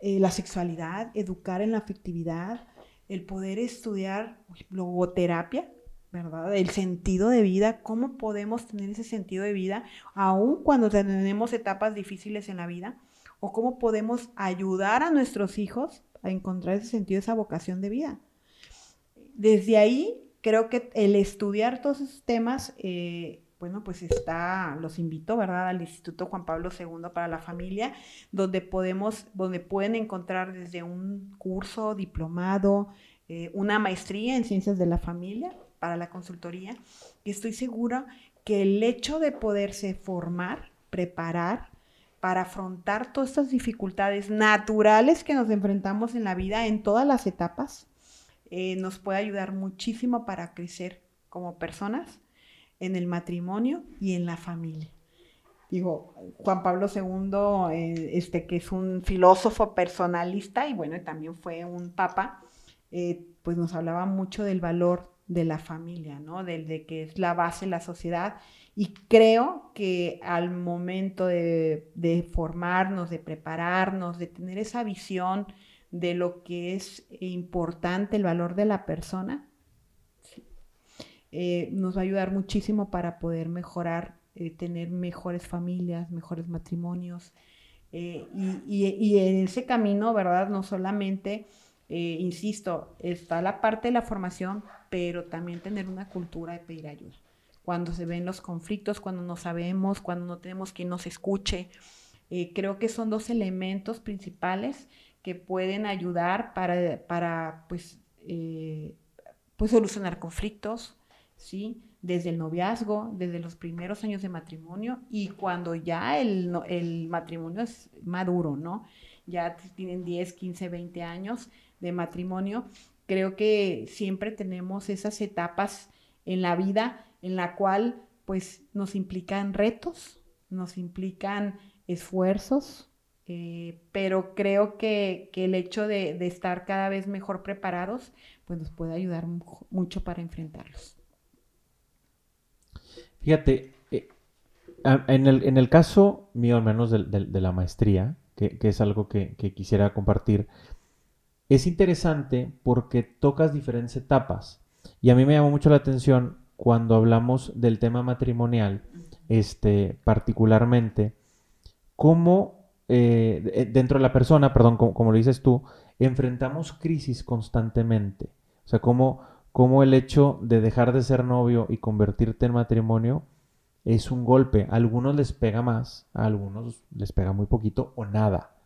Speaker 3: eh, la sexualidad, educar en la afectividad, el poder estudiar logoterapia, ¿verdad? El sentido de vida, cómo podemos tener ese sentido de vida aun cuando tenemos etapas difíciles en la vida, o cómo podemos ayudar a nuestros hijos a encontrar ese sentido, esa vocación de vida. Desde ahí, creo que el estudiar todos esos temas eh, bueno, pues está, los invito, ¿verdad?, al Instituto Juan Pablo II para la Familia, donde podemos, donde pueden encontrar desde un curso, diplomado, eh, una maestría en ciencias de la familia para la consultoría. Y estoy segura que el hecho de poderse formar, preparar, para afrontar todas estas dificultades naturales que nos enfrentamos en la vida en todas las etapas, eh, nos puede ayudar muchísimo para crecer como personas en el matrimonio y en la familia. Digo, Juan Pablo II, eh, este, que es un filósofo personalista y bueno, también fue un papa, eh, pues nos hablaba mucho del valor de la familia, ¿no? Del de que es la base de la sociedad. Y creo que al momento de, de, formarnos, de prepararnos, de tener esa visión de lo que es importante, el valor de la persona, eh, nos va a ayudar muchísimo para poder mejorar, eh, tener mejores familias, mejores matrimonios. Eh, y, en ese camino, ¿verdad? No solamente, insisto, está la parte de la formación, pero también tener una cultura de pedir ayuda. Cuando se ven los conflictos, cuando no sabemos, cuando no tenemos quien nos escuche. creo que son dos elementos principales que pueden ayudar para, para pues, pues solucionar conflictos, ¿sí? Desde el noviazgo, desde los primeros años de matrimonio y cuando ya el, el matrimonio es maduro, ¿no? Ya tienen 10, 15, 20 años de matrimonio. Creo que siempre tenemos esas etapas en la vida en la cual pues nos implican retos, nos implican esfuerzos, eh, pero creo que, el hecho de, de, estar cada vez mejor preparados, pues nos puede ayudar mucho para enfrentarlos.
Speaker 1: Fíjate, eh, en, el, en, el, caso mío, al menos de, la maestría, que, es algo que, quisiera compartir, es interesante porque tocas diferentes etapas. Y a mí me llamó mucho la atención cuando hablamos del tema matrimonial, este, particularmente, cómo eh, dentro de la persona, perdón, como, lo dices tú, enfrentamos crisis constantemente. O sea, cómo, cómo el hecho de dejar de ser novio y convertirte en matrimonio es un golpe. A algunos les pega más, a algunos les pega muy poquito o nada.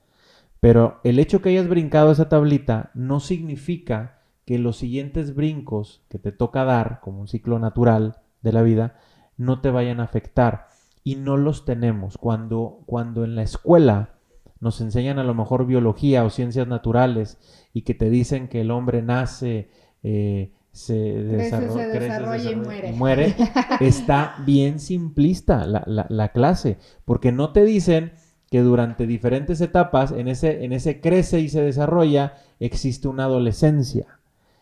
Speaker 1: Pero el hecho que hayas brincado esa tablita no significa que los siguientes brincos que te toca dar, como un ciclo natural de la vida, no te vayan a afectar y no los tenemos. Cuando, cuando en la escuela nos enseñan a lo mejor biología o ciencias naturales y que te dicen que el hombre nace, eh, se, desarrolla, y muere, está bien simplista la, la, clase, porque no te dicen que durante diferentes etapas, en ese, en ese crece y se desarrolla, existe una adolescencia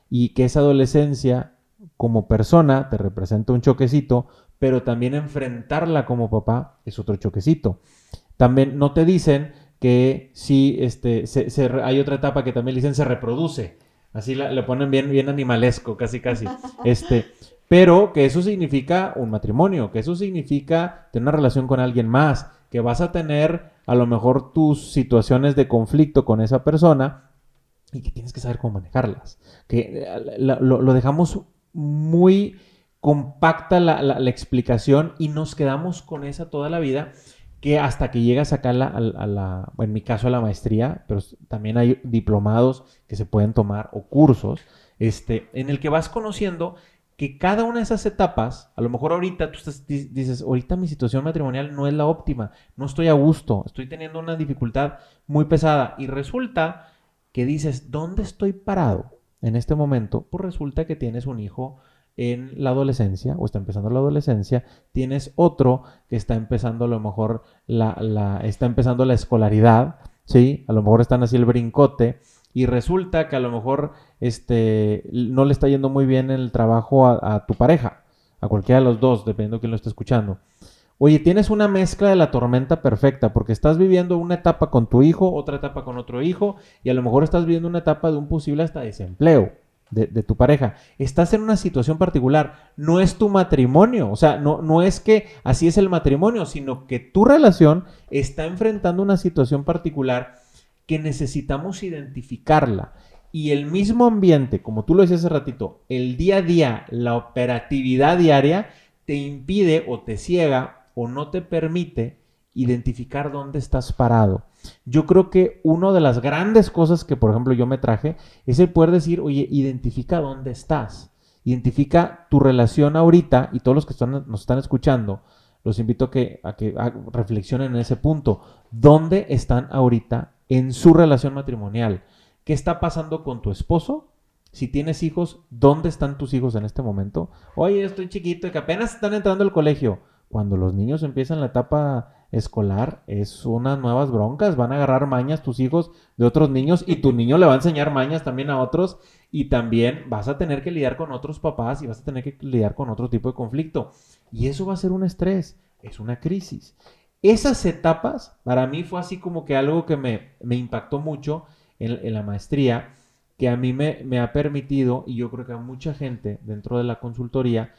Speaker 1: y que esa adolescencia como persona te representa un choquecito, pero también enfrentarla como papá es otro choquecito. También no te dicen que si este, hay otra etapa que también dicen se reproduce. Así la, le ponen bien, bien animalesco, casi, casi. Este, pero que eso significa un matrimonio, que eso significa tener una relación con alguien más, que vas a tener a lo mejor tus situaciones de conflicto con esa persona y que tienes que saber cómo manejarlas. Que eh, lo dejamos muy compacta la, explicación y nos quedamos con esa toda la vida que hasta que llegas acá a la, a la, en mi caso a la maestría, pero también hay diplomados que se pueden tomar o cursos, este, en el que vas conociendo que cada una de esas etapas, a lo mejor ahorita tú dices, ahorita mi situación matrimonial no es la óptima, no estoy a gusto, estoy teniendo una dificultad muy pesada y resulta que dices, ¿dónde estoy parado en este momento? Pues resulta que tienes un hijo en la adolescencia o está empezando la adolescencia, tienes otro que está empezando a lo mejor la, está empezando la escolaridad, ¿sí? A lo mejor están así el brincote y resulta que a lo mejor este, no le está yendo muy bien el trabajo a, a tu pareja, a cualquiera de los dos, dependiendo de quién lo esté escuchando. Oye, tienes una mezcla de la tormenta perfecta porque estás viviendo una etapa con tu hijo, otra etapa con otro hijo y a lo mejor estás viviendo una etapa de un posible hasta desempleo de, tu pareja. Estás en una situación particular, no es tu matrimonio, o sea, no, no es que así es el matrimonio, sino que tu relación está enfrentando una situación particular que necesitamos identificarla. Y el mismo ambiente, como tú lo decías hace ratito, el día a día, la operatividad diaria, te impide o te ciega o no te permite identificar dónde estás parado. Yo creo que una de las grandes cosas que, por ejemplo, yo me traje es el poder decir, oye, identifica dónde estás. Identifica tu relación ahorita y todos los que nos están escuchando, los invito a que, a que reflexionen en ese punto. ¿Dónde están ahorita en su relación matrimonial? ¿Qué está pasando con tu esposo? Si tienes hijos, ¿dónde están tus hijos en este momento? Oye, estoy chiquito y que apenas están entrando al colegio. Cuando los niños empiezan la etapa escolar es unas nuevas broncas, van a agarrar mañas tus hijos de otros niños y tu niño le va a enseñar mañas también a otros y también vas a tener que lidiar con otros papás y vas a tener que lidiar con otro tipo de conflicto. Y eso va a ser un estrés, es una crisis. Esas etapas para mí fue así como que algo que me, impactó mucho en, la maestría, que a mí me, me ha permitido, y yo creo que a mucha gente dentro de la consultoría,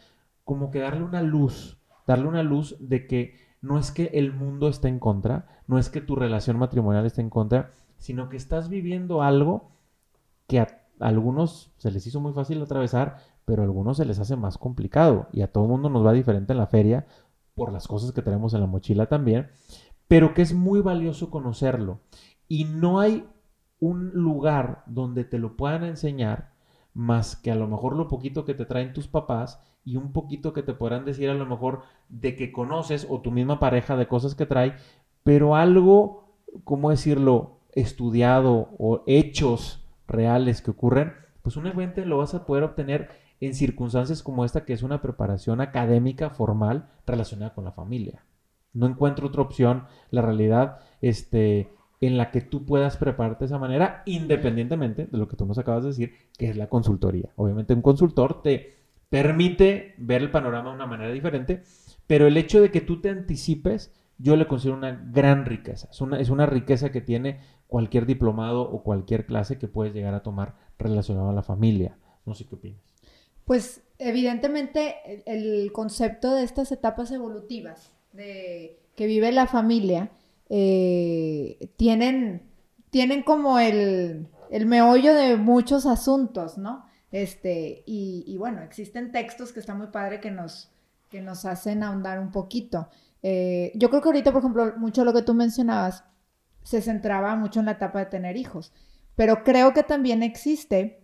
Speaker 1: como que darle una luz, darle una luz de que no es que el mundo esté en contra, no es que tu relación matrimonial esté en contra, sino que estás viviendo algo que a algunos se les hizo muy fácil atravesar, pero a algunos se les hace más complicado. Y a todo mundo nos va diferente en la feria por las cosas que tenemos en la mochila también, pero que es muy valioso conocerlo. Y no hay un lugar donde te lo puedan enseñar más que a lo mejor lo poquito que te traen tus papás y un poquito que te podrán decir a lo mejor de que conoces o tu misma pareja de cosas que trae, pero algo, ¿cómo decirlo?, estudiado o hechos reales que ocurren, pues un evento lo vas a poder obtener en circunstancias como esta, que es una preparación académica formal relacionada con la familia. No encuentro otra opción. La realidad, este, en la que tú puedas prepararte de esa manera, independientemente de lo que tú nos acabas de decir, que es la consultoría. Obviamente un consultor te permite ver el panorama de una manera diferente, pero el hecho de que tú te anticipes, yo le considero una gran riqueza. Es una, es una riqueza que tiene cualquier diplomado o cualquier clase que puedes llegar a tomar relacionado a la familia. No sé qué opinas.
Speaker 2: Pues evidentemente el, concepto de estas etapas evolutivas de, que vive la familia eh, tienen, tienen como el, el meollo de muchos asuntos, ¿no? Este, y, bueno, existen textos que está muy padre que nos, que nos hacen ahondar un poquito. Eh, yo creo que ahorita, por ejemplo, mucho lo que tú mencionabas se centraba mucho en la etapa de tener hijos, pero creo que también existe,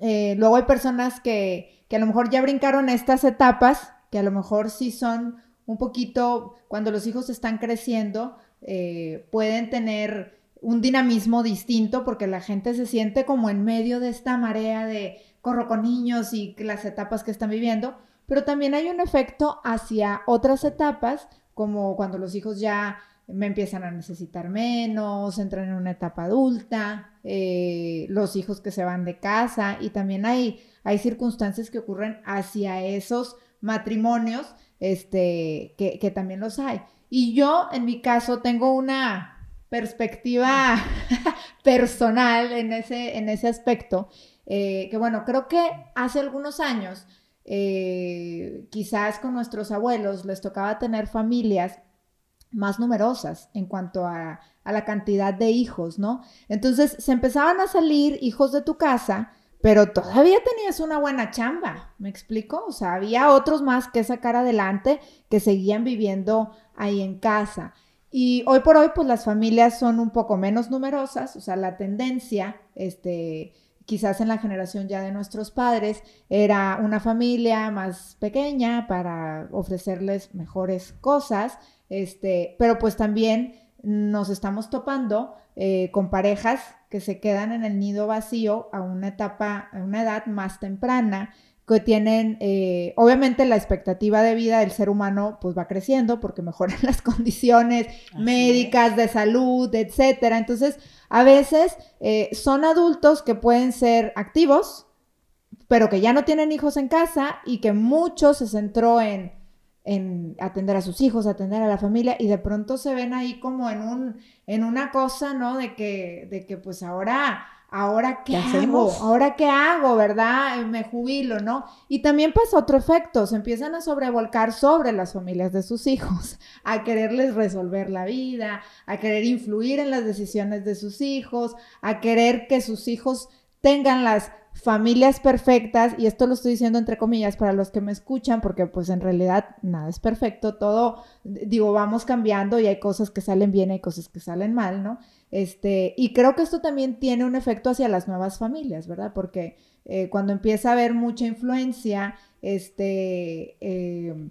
Speaker 2: eh, luego hay personas que, que a lo mejor ya brincaron estas etapas, que a lo mejor sí son un poquito, cuando los hijos están creciendo, eh, pueden tener un dinamismo distinto porque la gente se siente como en medio de esta marea de corro con niños y las etapas que están viviendo, pero también hay un efecto hacia otras etapas, como cuando los hijos ya me empiezan a necesitar menos, entran en una etapa adulta, eh, los hijos que se van de casa y también hay, hay circunstancias que ocurren hacia esos matrimonios este, que, que también los hay. Y yo, en mi caso, tengo una perspectiva personal en ese, en ese aspecto, eh, que bueno, creo que hace algunos años, eh, quizás con nuestros abuelos les tocaba tener familias más numerosas en cuanto a, a, la cantidad de hijos, ¿no? Entonces se empezaban a salir hijos de tu casa, pero todavía tenías una buena chamba, ¿me explico? O sea, había otros más que sacar adelante que seguían viviendo ahí en casa. Y hoy por hoy, pues las familias son un poco menos numerosas, o sea, la tendencia, este, quizás en la generación ya de nuestros padres, era una familia más pequeña para ofrecerles mejores cosas, este, pero pues también nos estamos topando eh, con parejas que se quedan en el nido vacío a una etapa, a una edad más temprana, que tienen, eh, obviamente la expectativa de vida del ser humano pues va creciendo porque mejoran las condiciones médicas, de salud, etcétera. Entonces, a veces eh, son adultos que pueden ser activos, pero que ya no tienen hijos en casa y que mucho se centró en, en atender a sus hijos, atender a la familia y de pronto se ven ahí como en un, en una cosa, ¿no? De que, de que pues ahora ahora qué, hago, ahora qué hago, ¿verdad? Me jubilo, ¿no? Y también pasa otro efecto, se empiezan a sobrevolcar sobre las familias de sus hijos, a quererles resolver la vida, a querer influir en las decisiones de sus hijos, a querer que sus hijos tengan las familias perfectas, y esto lo estoy diciendo entre comillas para los que me escuchan, porque pues en realidad nada es perfecto, todo, digo, vamos cambiando y hay cosas que salen bien, hay cosas que salen mal, ¿no? Este, y creo que esto también tiene un efecto hacia las nuevas familias, ¿verdad? Porque eh, cuando empieza a haber mucha influencia, este, eh,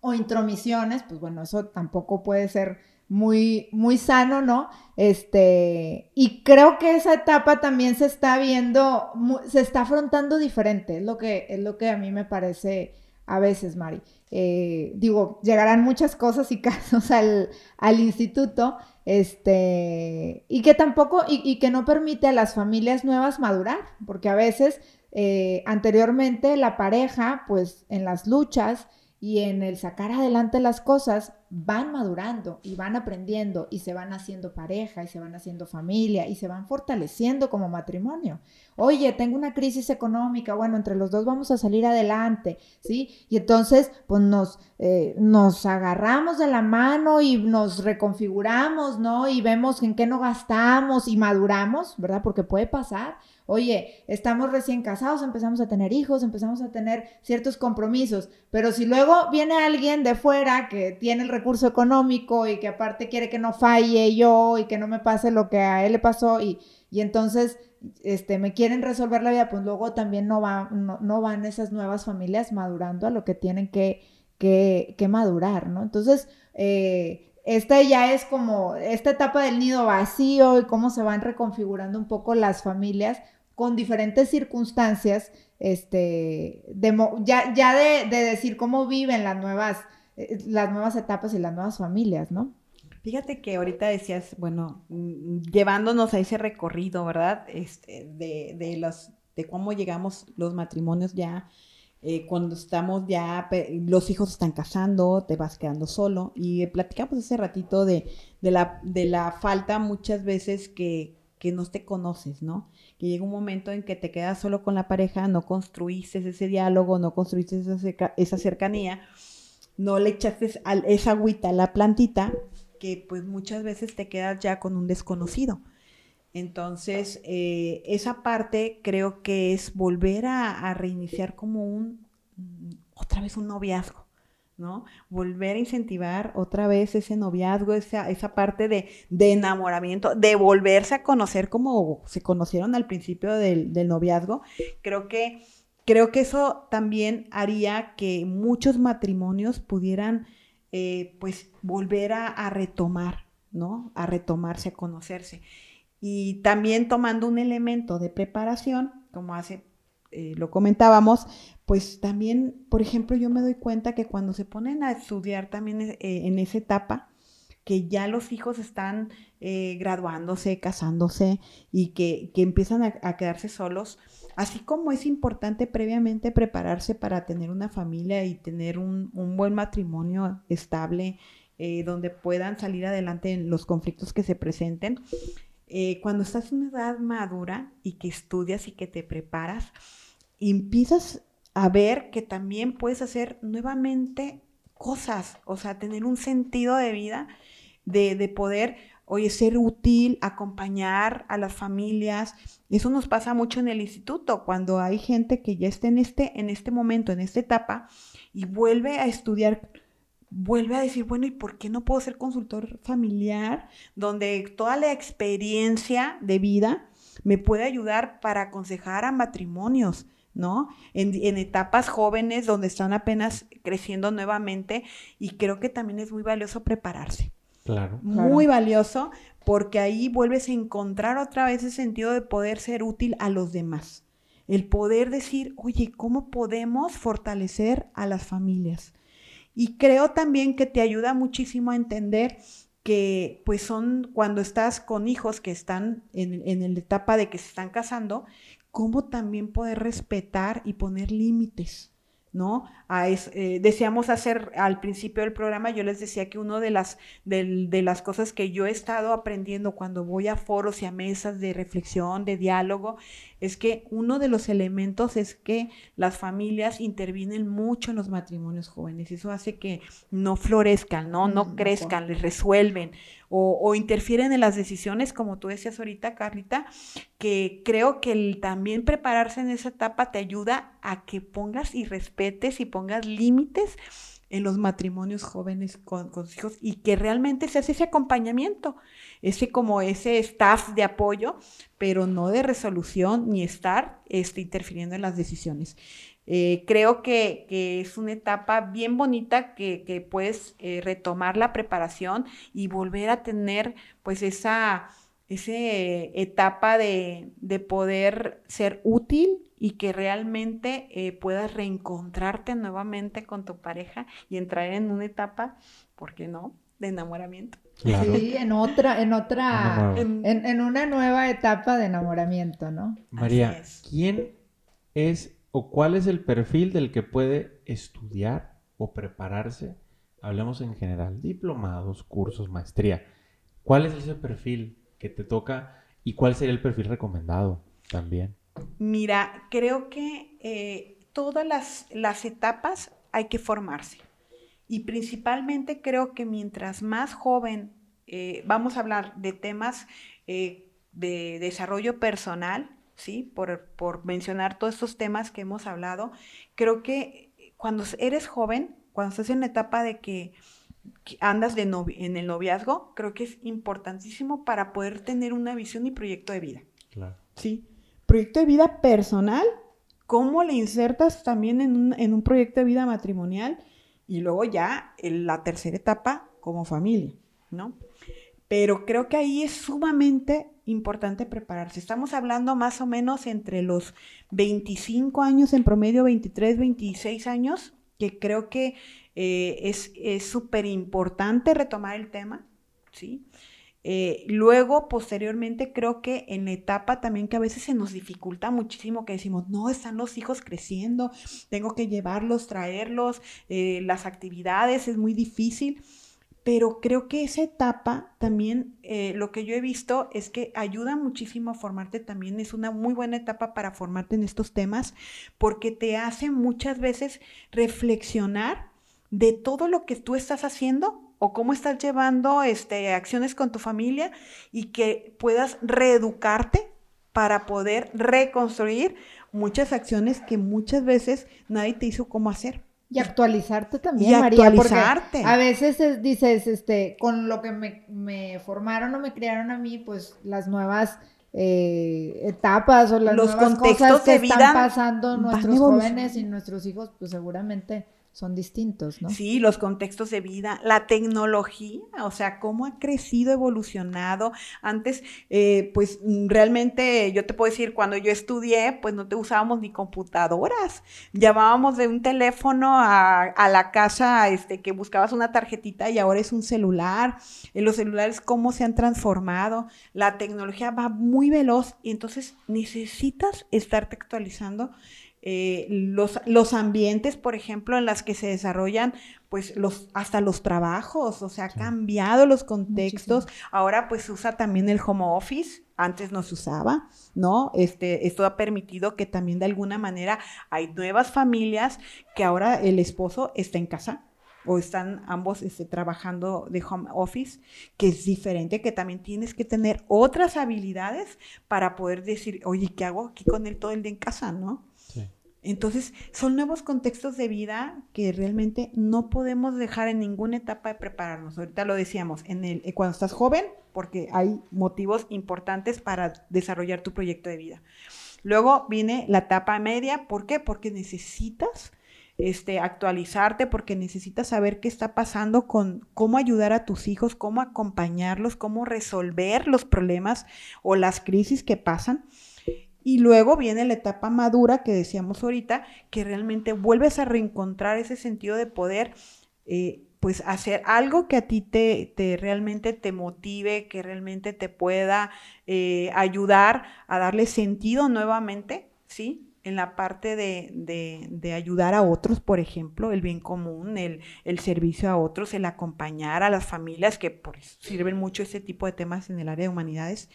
Speaker 2: o intromisiones, pues bueno, eso tampoco puede ser muy, muy sano, ¿no? Este, y creo que esa etapa también se está viendo, se está afrontando diferente, es lo que, es lo que a mí me parece a veces, Mari. Eh, digo, llegarán muchas cosas y casos al, al instituto, este, y que tampoco, y, que no permite a las familias nuevas madurar, porque a veces eh, anteriormente la pareja, pues en las luchas y en el sacar adelante las cosas, van madurando y van aprendiendo y se van haciendo pareja y se van haciendo familia y se van fortaleciendo como matrimonio. Oye, tengo una crisis económica, bueno, entre los dos vamos a salir adelante, ¿sí? Y entonces, pues nos, eh, nos agarramos de la mano y nos reconfiguramos, ¿no? Y vemos en qué no gastamos y maduramos, ¿verdad? Porque puede pasar. Oye, estamos recién casados, empezamos a tener hijos, empezamos a tener ciertos compromisos, pero si luego viene alguien de fuera que tiene el recurso económico y que aparte quiere que no falle yo y que no me pase lo que a él le pasó y, y entonces este, me quieren resolver la vida, pues luego también no, va, no, van esas nuevas familias madurando a lo que tienen que, que, que madurar, ¿no? Entonces, eh, esta ya es como esta etapa del nido vacío y cómo se van reconfigurando un poco las familias con diferentes circunstancias, este, ya, ya de, de decir cómo viven las nuevas las nuevas etapas y las nuevas familias, ¿no?
Speaker 3: Fíjate que ahorita decías, bueno, mm, llevándonos a ese recorrido, ¿verdad? Este, de, de, los, de cómo llegamos los matrimonios ya, eh, cuando estamos ya, los hijos están casando, te vas quedando solo. Y platicamos ese ratito de, de, la, de la falta muchas veces que, que no te conoces, ¿no? Que llega un momento en que te quedas solo con la pareja, no construiste ese diálogo, no construiste esa, esa cercanía, no le echaste esa agüita a la plantita, que pues muchas veces te quedas ya con un desconocido. Entonces, eh, esa parte creo que es volver a, reiniciar como un, otra vez un noviazgo. ¿no? Volver a incentivar otra vez ese noviazgo, esa, esa parte de, enamoramiento, de volverse a conocer como se conocieron al principio del, noviazgo. Creo que, creo que eso también haría que muchos matrimonios pudieran, eh, pues, volver a, retomar, ¿no? A retomarse, a conocerse. Y también tomando un elemento de preparación, como hace eh, lo comentábamos, pues también, por ejemplo, yo me doy cuenta que cuando se ponen a estudiar también eh, en esa etapa, que ya los hijos están eh, graduándose, casándose y que, empiezan a, quedarse solos, así como es importante previamente prepararse para tener una familia y tener un, buen matrimonio estable, eh, donde puedan salir adelante en los conflictos que se presenten, cuando estás en una edad madura y que estudias y que te preparas, empiezas a ver que también puedes hacer nuevamente cosas, o sea, tener un sentido de vida, de, poder, oye, ser útil, acompañar a las familias. Eso nos pasa mucho en el instituto, cuando hay gente que ya está en este, en este momento, en esta etapa, y vuelve a estudiar vuelve a decir, bueno, ¿y por qué no puedo ser consultor familiar? Donde toda la experiencia de vida me puede ayudar para aconsejar a matrimonios, ¿no? En, etapas jóvenes donde están apenas creciendo nuevamente y creo que también es muy valioso prepararse.
Speaker 1: Claro.
Speaker 3: Muy valioso porque ahí vuelves a encontrar otra vez ese sentido de poder ser útil a los demás. El poder decir, oye, ¿cómo podemos fortalecer a las familias? Y creo también que te ayuda muchísimo a entender que pues son cuando estás con hijos que están en, en la etapa de que se están casando, cómo también poder respetar y poner límites. ¿No? Eh, deseamos hacer al principio del programa, yo les decía que una de las, de, las cosas que yo he estado aprendiendo cuando voy a foros y a mesas de reflexión, de diálogo, es que uno de los elementos es que las familias intervienen mucho en los matrimonios jóvenes. Eso hace que no florezcan, no, no mm, crezcan, les resuelven o, interfieren en las decisiones, como tú decías ahorita, Carlita, que creo que el también prepararse en esa etapa te ayuda a que pongas y respetes y pongas límites en los matrimonios jóvenes con, hijos y que realmente se hace ese acompañamiento, ese como ese staff de apoyo, pero no de resolución ni estar este, interfiriendo en las decisiones. Eh, creo que, es una etapa bien bonita que, puedes eh, retomar la preparación y volver a tener pues esa, etapa de, poder ser útil y que realmente eh, puedas reencontrarte nuevamente con tu pareja y entrar en una etapa, ¿por qué no?, de enamoramiento.
Speaker 2: Sí, en otra, en otra, en, una nueva etapa de enamoramiento, ¿no?
Speaker 1: María, ¿quién es o cuál es el perfil del que puede estudiar o prepararse? Hablemos en general, diplomados, cursos, maestría. ¿Cuál es ese perfil que te toca y cuál sería el perfil recomendado también?
Speaker 3: Mira, creo que eh, todas las, etapas hay que formarse. Y principalmente creo que mientras más joven, eh, vamos a hablar de temas eh, de desarrollo personal, ¿sí? Por, mencionar todos estos temas que hemos hablado, creo que cuando eres joven, cuando estás en la etapa de que, andas de en el noviazgo, creo que es importantísimo para poder tener una visión y proyecto de vida.
Speaker 1: Claro.
Speaker 3: Sí. Proyecto de vida personal, cómo le insertas también en un, en un proyecto de vida matrimonial y luego ya la tercera etapa como familia, ¿no? Pero creo que ahí es sumamente importante prepararse. Estamos hablando más o menos entre los 25 años, en promedio 23, 26 años, que creo que eh, es súper importante retomar el tema, ¿sí? Eh, luego, posteriormente, creo que en la etapa también que a veces se nos dificulta muchísimo, que decimos, no, están los hijos creciendo, tengo que llevarlos, traerlos, eh, las actividades, es muy difícil. Pero creo que esa etapa también, eh, lo que yo he visto es que ayuda muchísimo a formarte también, es una muy buena etapa para formarte en estos temas, porque te hace muchas veces reflexionar de todo lo que tú estás haciendo o cómo estás llevando este, acciones con tu familia y que puedas reeducarte para poder reconstruir muchas acciones que muchas veces nadie te hizo cómo hacer.
Speaker 2: Y actualizarte también, y María. Actualizarte. a veces dices, este, con lo que me, formaron o me criaron a mí, pues las nuevas eh, etapas o las
Speaker 3: Los
Speaker 2: nuevas
Speaker 3: contextos cosas que
Speaker 2: están pasando nuestros jóvenes y nuestros hijos, pues seguramente son distintos, ¿no?
Speaker 3: Sí, los contextos de vida, la tecnología, o sea, cómo ha crecido, evolucionado. Antes, eh, pues realmente yo te puedo decir, cuando yo estudié, pues no te usábamos ni computadoras. Llamábamos de un teléfono a, la casa, este, que buscabas una tarjetita y ahora es un celular. En los celulares, cómo se han transformado. La tecnología va muy veloz y entonces necesitas estarte actualizando eh, los, los, ambientes, por ejemplo, en las que se desarrollan, pues los, hasta los trabajos, o sea, ha cambiado los contextos. Ahora pues se usa también el home office, antes no se usaba, ¿no? Este, esto ha permitido que también de alguna manera hay nuevas familias que ahora el esposo está en casa o están ambos este, trabajando de home office, que es diferente, que también tienes que tener otras habilidades para poder decir, oye, ¿qué hago aquí con él todo el día en casa, no? Entonces, son nuevos contextos de vida que realmente no podemos dejar en ninguna etapa de prepararnos. Ahorita lo decíamos, en el, eh, cuando estás joven, porque hay motivos importantes para desarrollar tu proyecto de vida. Luego viene la etapa media, ¿por qué? Porque necesitas este, actualizarte, porque necesitas saber qué está pasando con cómo ayudar a tus hijos, cómo acompañarlos, cómo resolver los problemas o las crisis que pasan. Y luego viene la etapa madura que decíamos ahorita, que realmente vuelves a reencontrar ese sentido de poder, eh, pues hacer algo que a ti te, te, realmente te motive, que realmente te pueda eh, ayudar a darle sentido nuevamente, ¿sí? En la parte de, de, ayudar a otros, por ejemplo, el bien común, el, el, servicio a otros, el acompañar a las familias, que por sirven mucho ese tipo de temas en el área de humanidades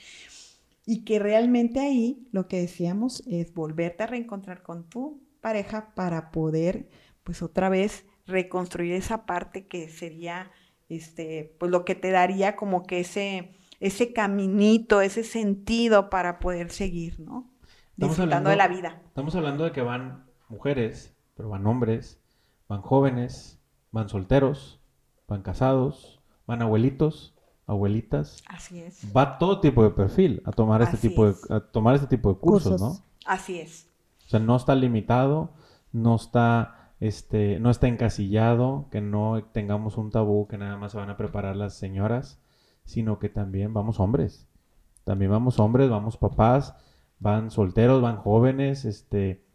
Speaker 3: y que realmente ahí lo que decíamos es volverte a reencontrar con tu pareja para poder pues otra vez reconstruir esa parte que sería este pues lo que te daría como que ese ese caminito, ese sentido para poder seguir, ¿no? Disfrutando de la vida.
Speaker 1: Estamos hablando de que van mujeres, pero van hombres, van jóvenes, van solteros, van casados, van abuelitos, abuelitas.
Speaker 3: Así es.
Speaker 1: Va todo tipo de perfil a tomar este tipo de a tomar este tipo de cursos, ¿no?
Speaker 3: Así es.
Speaker 1: O sea, no está limitado, no está este no está encasillado, que no tengamos un tabú que nada más se van a preparar las señoras, sino que también vamos hombres. También vamos hombres, vamos papás, van solteros, van jóvenes, este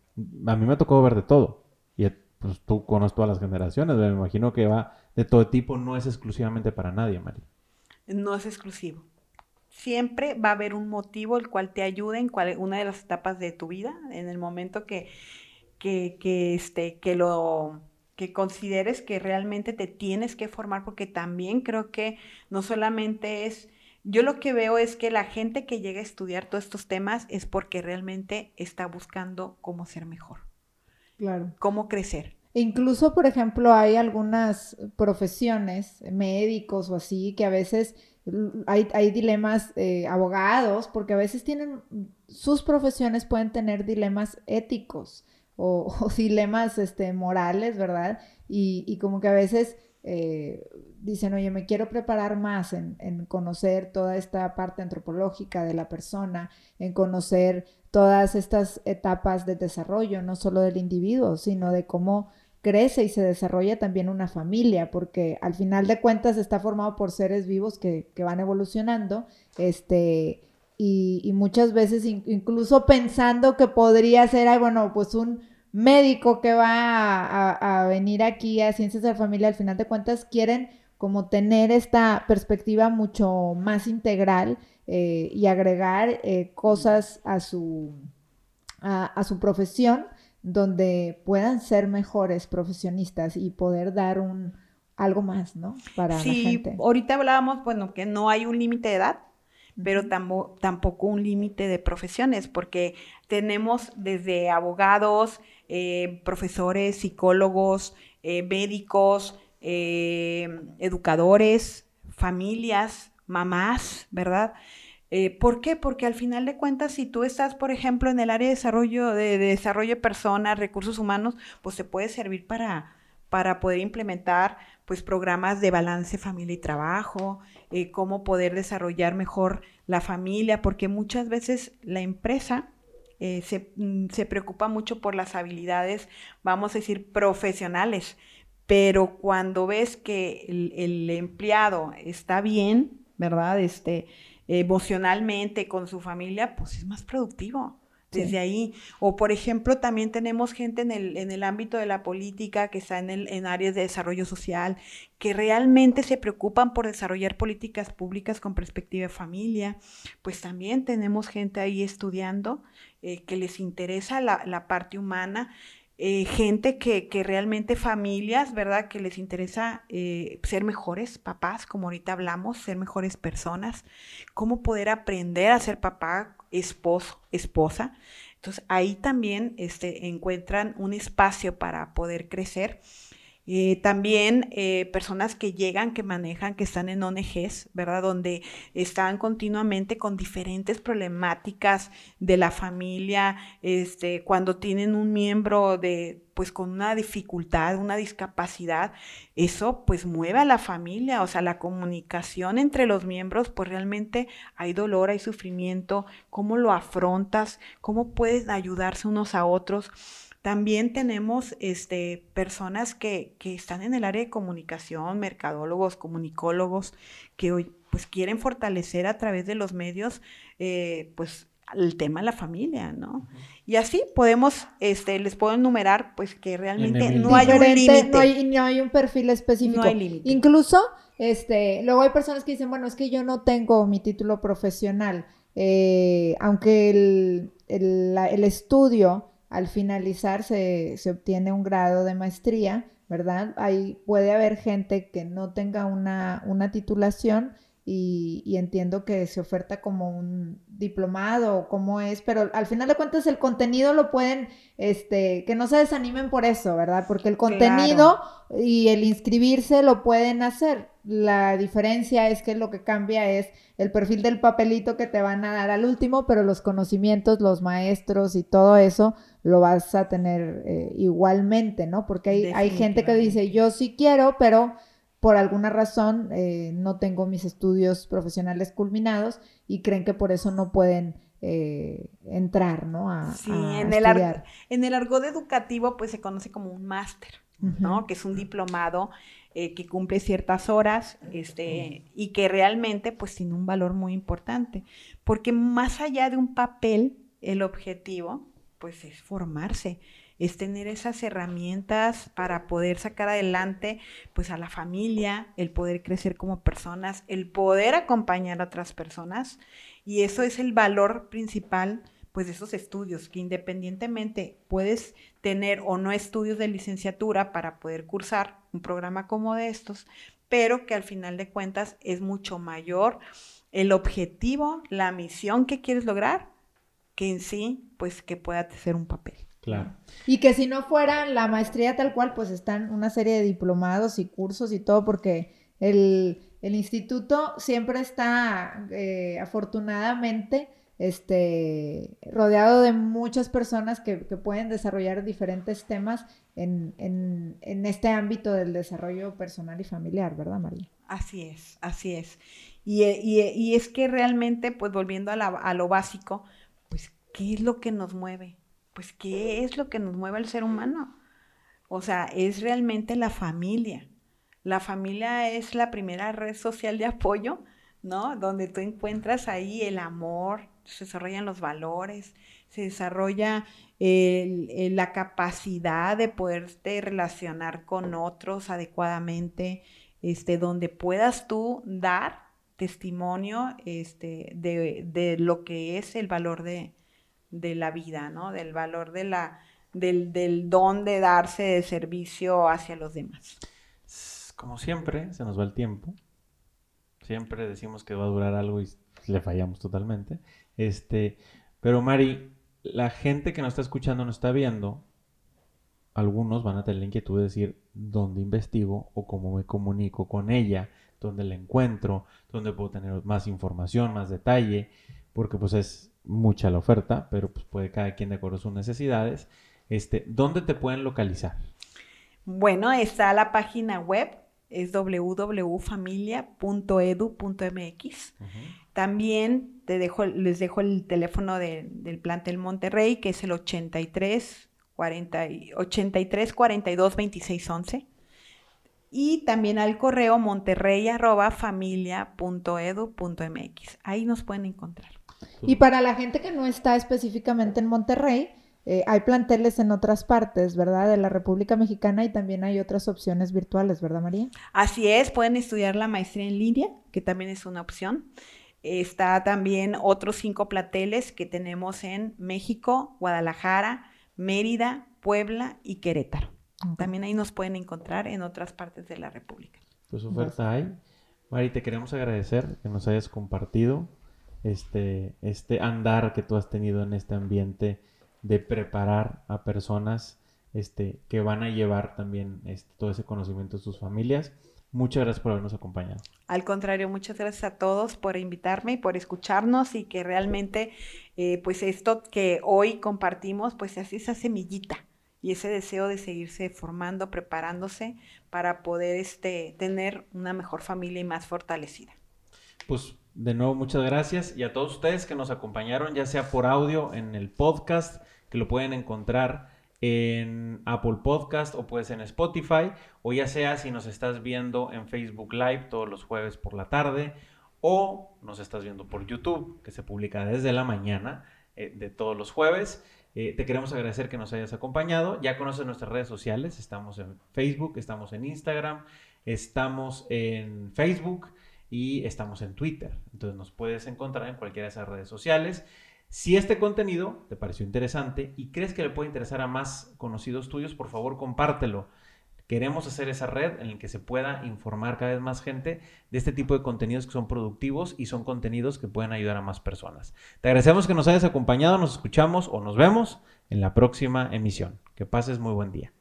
Speaker 1: a mí me ha tocado ver de todo. Y pues tú conoces todas las generaciones, me imagino que va de todo tipo, no es exclusivamente para nadie, María
Speaker 3: no es exclusivo. Siempre va a haber un motivo el cual te ayude en cual, una de las etapas de tu vida, en el momento que, que, que, este, que lo que consideres que realmente te tienes que formar, porque también creo que no solamente es, yo lo que veo es que la gente que llega a estudiar todos estos temas es porque realmente está buscando cómo ser mejor.
Speaker 2: Claro.
Speaker 3: Cómo crecer.
Speaker 2: Incluso, por ejemplo, hay algunas profesiones, médicos o así, que a veces hay, hay dilemas, eh, abogados, porque a veces tienen, sus profesiones pueden tener dilemas éticos o, dilemas este, morales, ¿verdad? Y, y, como que a veces eh, dicen, oye, me quiero preparar más en, en conocer toda esta parte antropológica de la persona, en conocer todas estas etapas de desarrollo, no solo del individuo, sino de cómo crece y se desarrolla también una familia, porque al final de cuentas está formado por seres vivos que, van evolucionando, este, y, muchas veces incluso pensando que podría ser, bueno, pues un médico que va a, venir aquí a Ciencias de la Familia, al final de cuentas quieren como tener esta perspectiva mucho más integral eh, y agregar eh, cosas a su, a, su profesión donde puedan ser mejores profesionistas y poder dar un algo más, ¿no?
Speaker 3: Para la gente. Ahorita hablábamos, bueno, que no hay un límite de edad, pero tampoco un límite de profesiones, porque tenemos desde abogados, eh, profesores, psicólogos, médicos, educadores, familias, mamás, ¿verdad? Eh, ¿Por qué? Porque al final de cuentas, si tú estás, por ejemplo, en el área de desarrollo de, desarrollo de personas, recursos humanos, pues te puede servir para, para poder implementar pues programas de balance familia y trabajo, eh, cómo poder desarrollar mejor la familia, porque muchas veces la empresa eh, se, mm, se, preocupa mucho por las habilidades, vamos a decir, profesionales, pero cuando ves que el, el empleado está bien, ¿verdad? Este, emocionalmente con su familia, pues es más productivo desde ahí. O por ejemplo, también tenemos gente en el, en el ámbito de la política que está en, el, en áreas de desarrollo social, que realmente se preocupan por desarrollar políticas públicas con perspectiva de familia. Pues también tenemos gente ahí estudiando eh, que les interesa la, la parte humana. Eh, gente que, que, realmente familias, ¿verdad? Que les interesa eh, ser mejores papás, como ahorita hablamos, ser mejores personas, cómo poder aprender a ser papá, esposo, esposa. Entonces ahí también este, encuentran un espacio para poder crecer eh, también eh, personas que llegan, que manejan, que están en ONGs, ¿verdad? Donde están continuamente con diferentes problemáticas de la familia, este, cuando tienen un miembro de, pues con una dificultad, una discapacidad, eso pues mueve a la familia, o sea, la comunicación entre los miembros, pues realmente hay dolor, hay sufrimiento, cómo lo afrontas, cómo puedes ayudarse unos a otros. También tenemos este, personas que, que, están en el área de comunicación, mercadólogos, comunicólogos, que hoy pues quieren fortalecer a través de los medios eh, pues el tema de la familia, ¿no? Y así podemos, este, les puedo enumerar pues que realmente no hay un límite.
Speaker 2: No hay, no hay un perfil específico. No hay límite. Incluso, este, luego hay personas que dicen, bueno, es que yo no tengo mi título profesional, eh, aunque el, el, el estudio al finalizar se, obtiene un grado de maestría, ¿verdad? Ahí puede haber gente que no tenga una, una titulación y, y, entiendo que se oferta como un diplomado o cómo es, pero al final de cuentas el contenido lo pueden, este, que no se desanimen por eso, ¿verdad? Porque el contenido y el inscribirse lo pueden hacer. La diferencia es que lo que cambia es el perfil del papelito que te van a dar al último, pero los conocimientos, los maestros y todo eso lo vas a tener eh, igualmente, ¿no? Porque hay, hay gente que dice, yo sí quiero, pero por alguna razón eh, no tengo mis estudios profesionales culminados y creen que por eso no pueden eh, entrar, ¿no? A,
Speaker 3: sí, en, el en el argot educativo pues se conoce como un máster, ¿no? Que es un diplomado eh, que cumple ciertas horas este, y que realmente pues tiene un valor muy importante, porque más allá de un papel, el objetivo pues es formarse, es tener esas herramientas para poder sacar adelante pues a la familia, el poder crecer como personas, el poder acompañar a otras personas y eso es el valor principal pues de esos estudios, que independientemente puedes tener o no estudios de licenciatura para poder cursar un programa como de estos, pero que al final de cuentas es mucho mayor el objetivo, la misión que quieres lograr, que en sí, pues que pueda ser un papel.
Speaker 2: Claro. Y que si no fuera la maestría tal cual, pues están una serie de diplomados y cursos y todo, porque el, instituto siempre está, eh, afortunadamente, este, rodeado de muchas personas que, pueden desarrollar diferentes temas en, este ámbito del desarrollo personal y familiar, ¿verdad, María?
Speaker 3: Así es, así es. Y, es que realmente, pues volviendo a, a lo básico, pues, ¿qué es lo que nos mueve? Pues, ¿qué es lo que nos mueve al ser humano? O sea, es realmente la familia. La familia es la primera red social de apoyo, ¿no? Donde tú encuentras ahí el amor, se desarrollan los valores, se desarrolla la capacidad de poderte relacionar con otros adecuadamente, este, donde puedas tú dar testimonio este, de, lo que es el valor de, la vida, ¿no? Del valor de la, del, del don de darse de servicio hacia los demás.
Speaker 1: Como siempre, se nos va el tiempo. Siempre decimos que va a durar algo y le fallamos totalmente. Este, pero Mari, la gente que nos está escuchando, nos está viendo, algunos van a tener la inquietud de decir dónde investigo o cómo me comunico con ella, dónde la encuentro, dónde puedo tener más información, más detalle, porque pues es mucha la oferta, pero pues puede cada quien de acuerdo a sus necesidades. Este, ¿Dónde te pueden localizar?
Speaker 3: Bueno, está la página web, es www.familia.edu.mx. También te dejo, les dejo el teléfono del plantel Monterrey, que es el 83 40, 83 42 26 11. Y también al correo monterrey Ahí nos pueden encontrar.
Speaker 2: Y para la gente que no está específicamente en Monterrey, eh, hay planteles en otras partes, ¿verdad? De la República Mexicana y también hay otras opciones virtuales, ¿verdad, María?
Speaker 3: Así es, pueden estudiar la maestría en línea, que también es una opción. Está también otros cinco planteles que tenemos en México, Guadalajara, Mérida, Puebla y Querétaro. También ahí nos pueden encontrar en otras partes de la República.
Speaker 1: Pues oferta hay. Mari, te queremos agradecer que nos hayas compartido este, este andar que tú has tenido en este ambiente de preparar a personas este, que van a llevar también este, todo ese conocimiento a sus familias. Muchas gracias por habernos acompañado.
Speaker 3: Al contrario, muchas gracias a todos por invitarme y por escucharnos y que realmente, eh, pues esto que hoy compartimos, pues así esa semillita y ese deseo de seguirse formando, preparándose para poder este, tener una mejor familia y más fortalecida.
Speaker 1: Pues de nuevo muchas gracias y a todos ustedes que nos acompañaron, ya sea por audio en el podcast, que lo pueden encontrar en Apple Podcast o pues en Spotify, o ya sea si nos estás viendo en Facebook Live todos los jueves por la tarde, o nos estás viendo por YouTube, que se publica desde la mañana eh, de todos los jueves. Eh, te queremos agradecer que nos hayas acompañado. Ya conoces nuestras redes sociales. Estamos en Facebook, estamos en Instagram, estamos en Facebook y estamos en Twitter. Entonces nos puedes encontrar en cualquiera de esas redes sociales. Si este contenido te pareció interesante y crees que le puede interesar a más conocidos tuyos, por favor compártelo. Queremos hacer esa red en la que se pueda informar cada vez más gente de este tipo de contenidos que son productivos y son contenidos que pueden ayudar a más personas. Te agradecemos que nos hayas acompañado, nos escuchamos o nos vemos en la próxima emisión. Que pases muy buen día.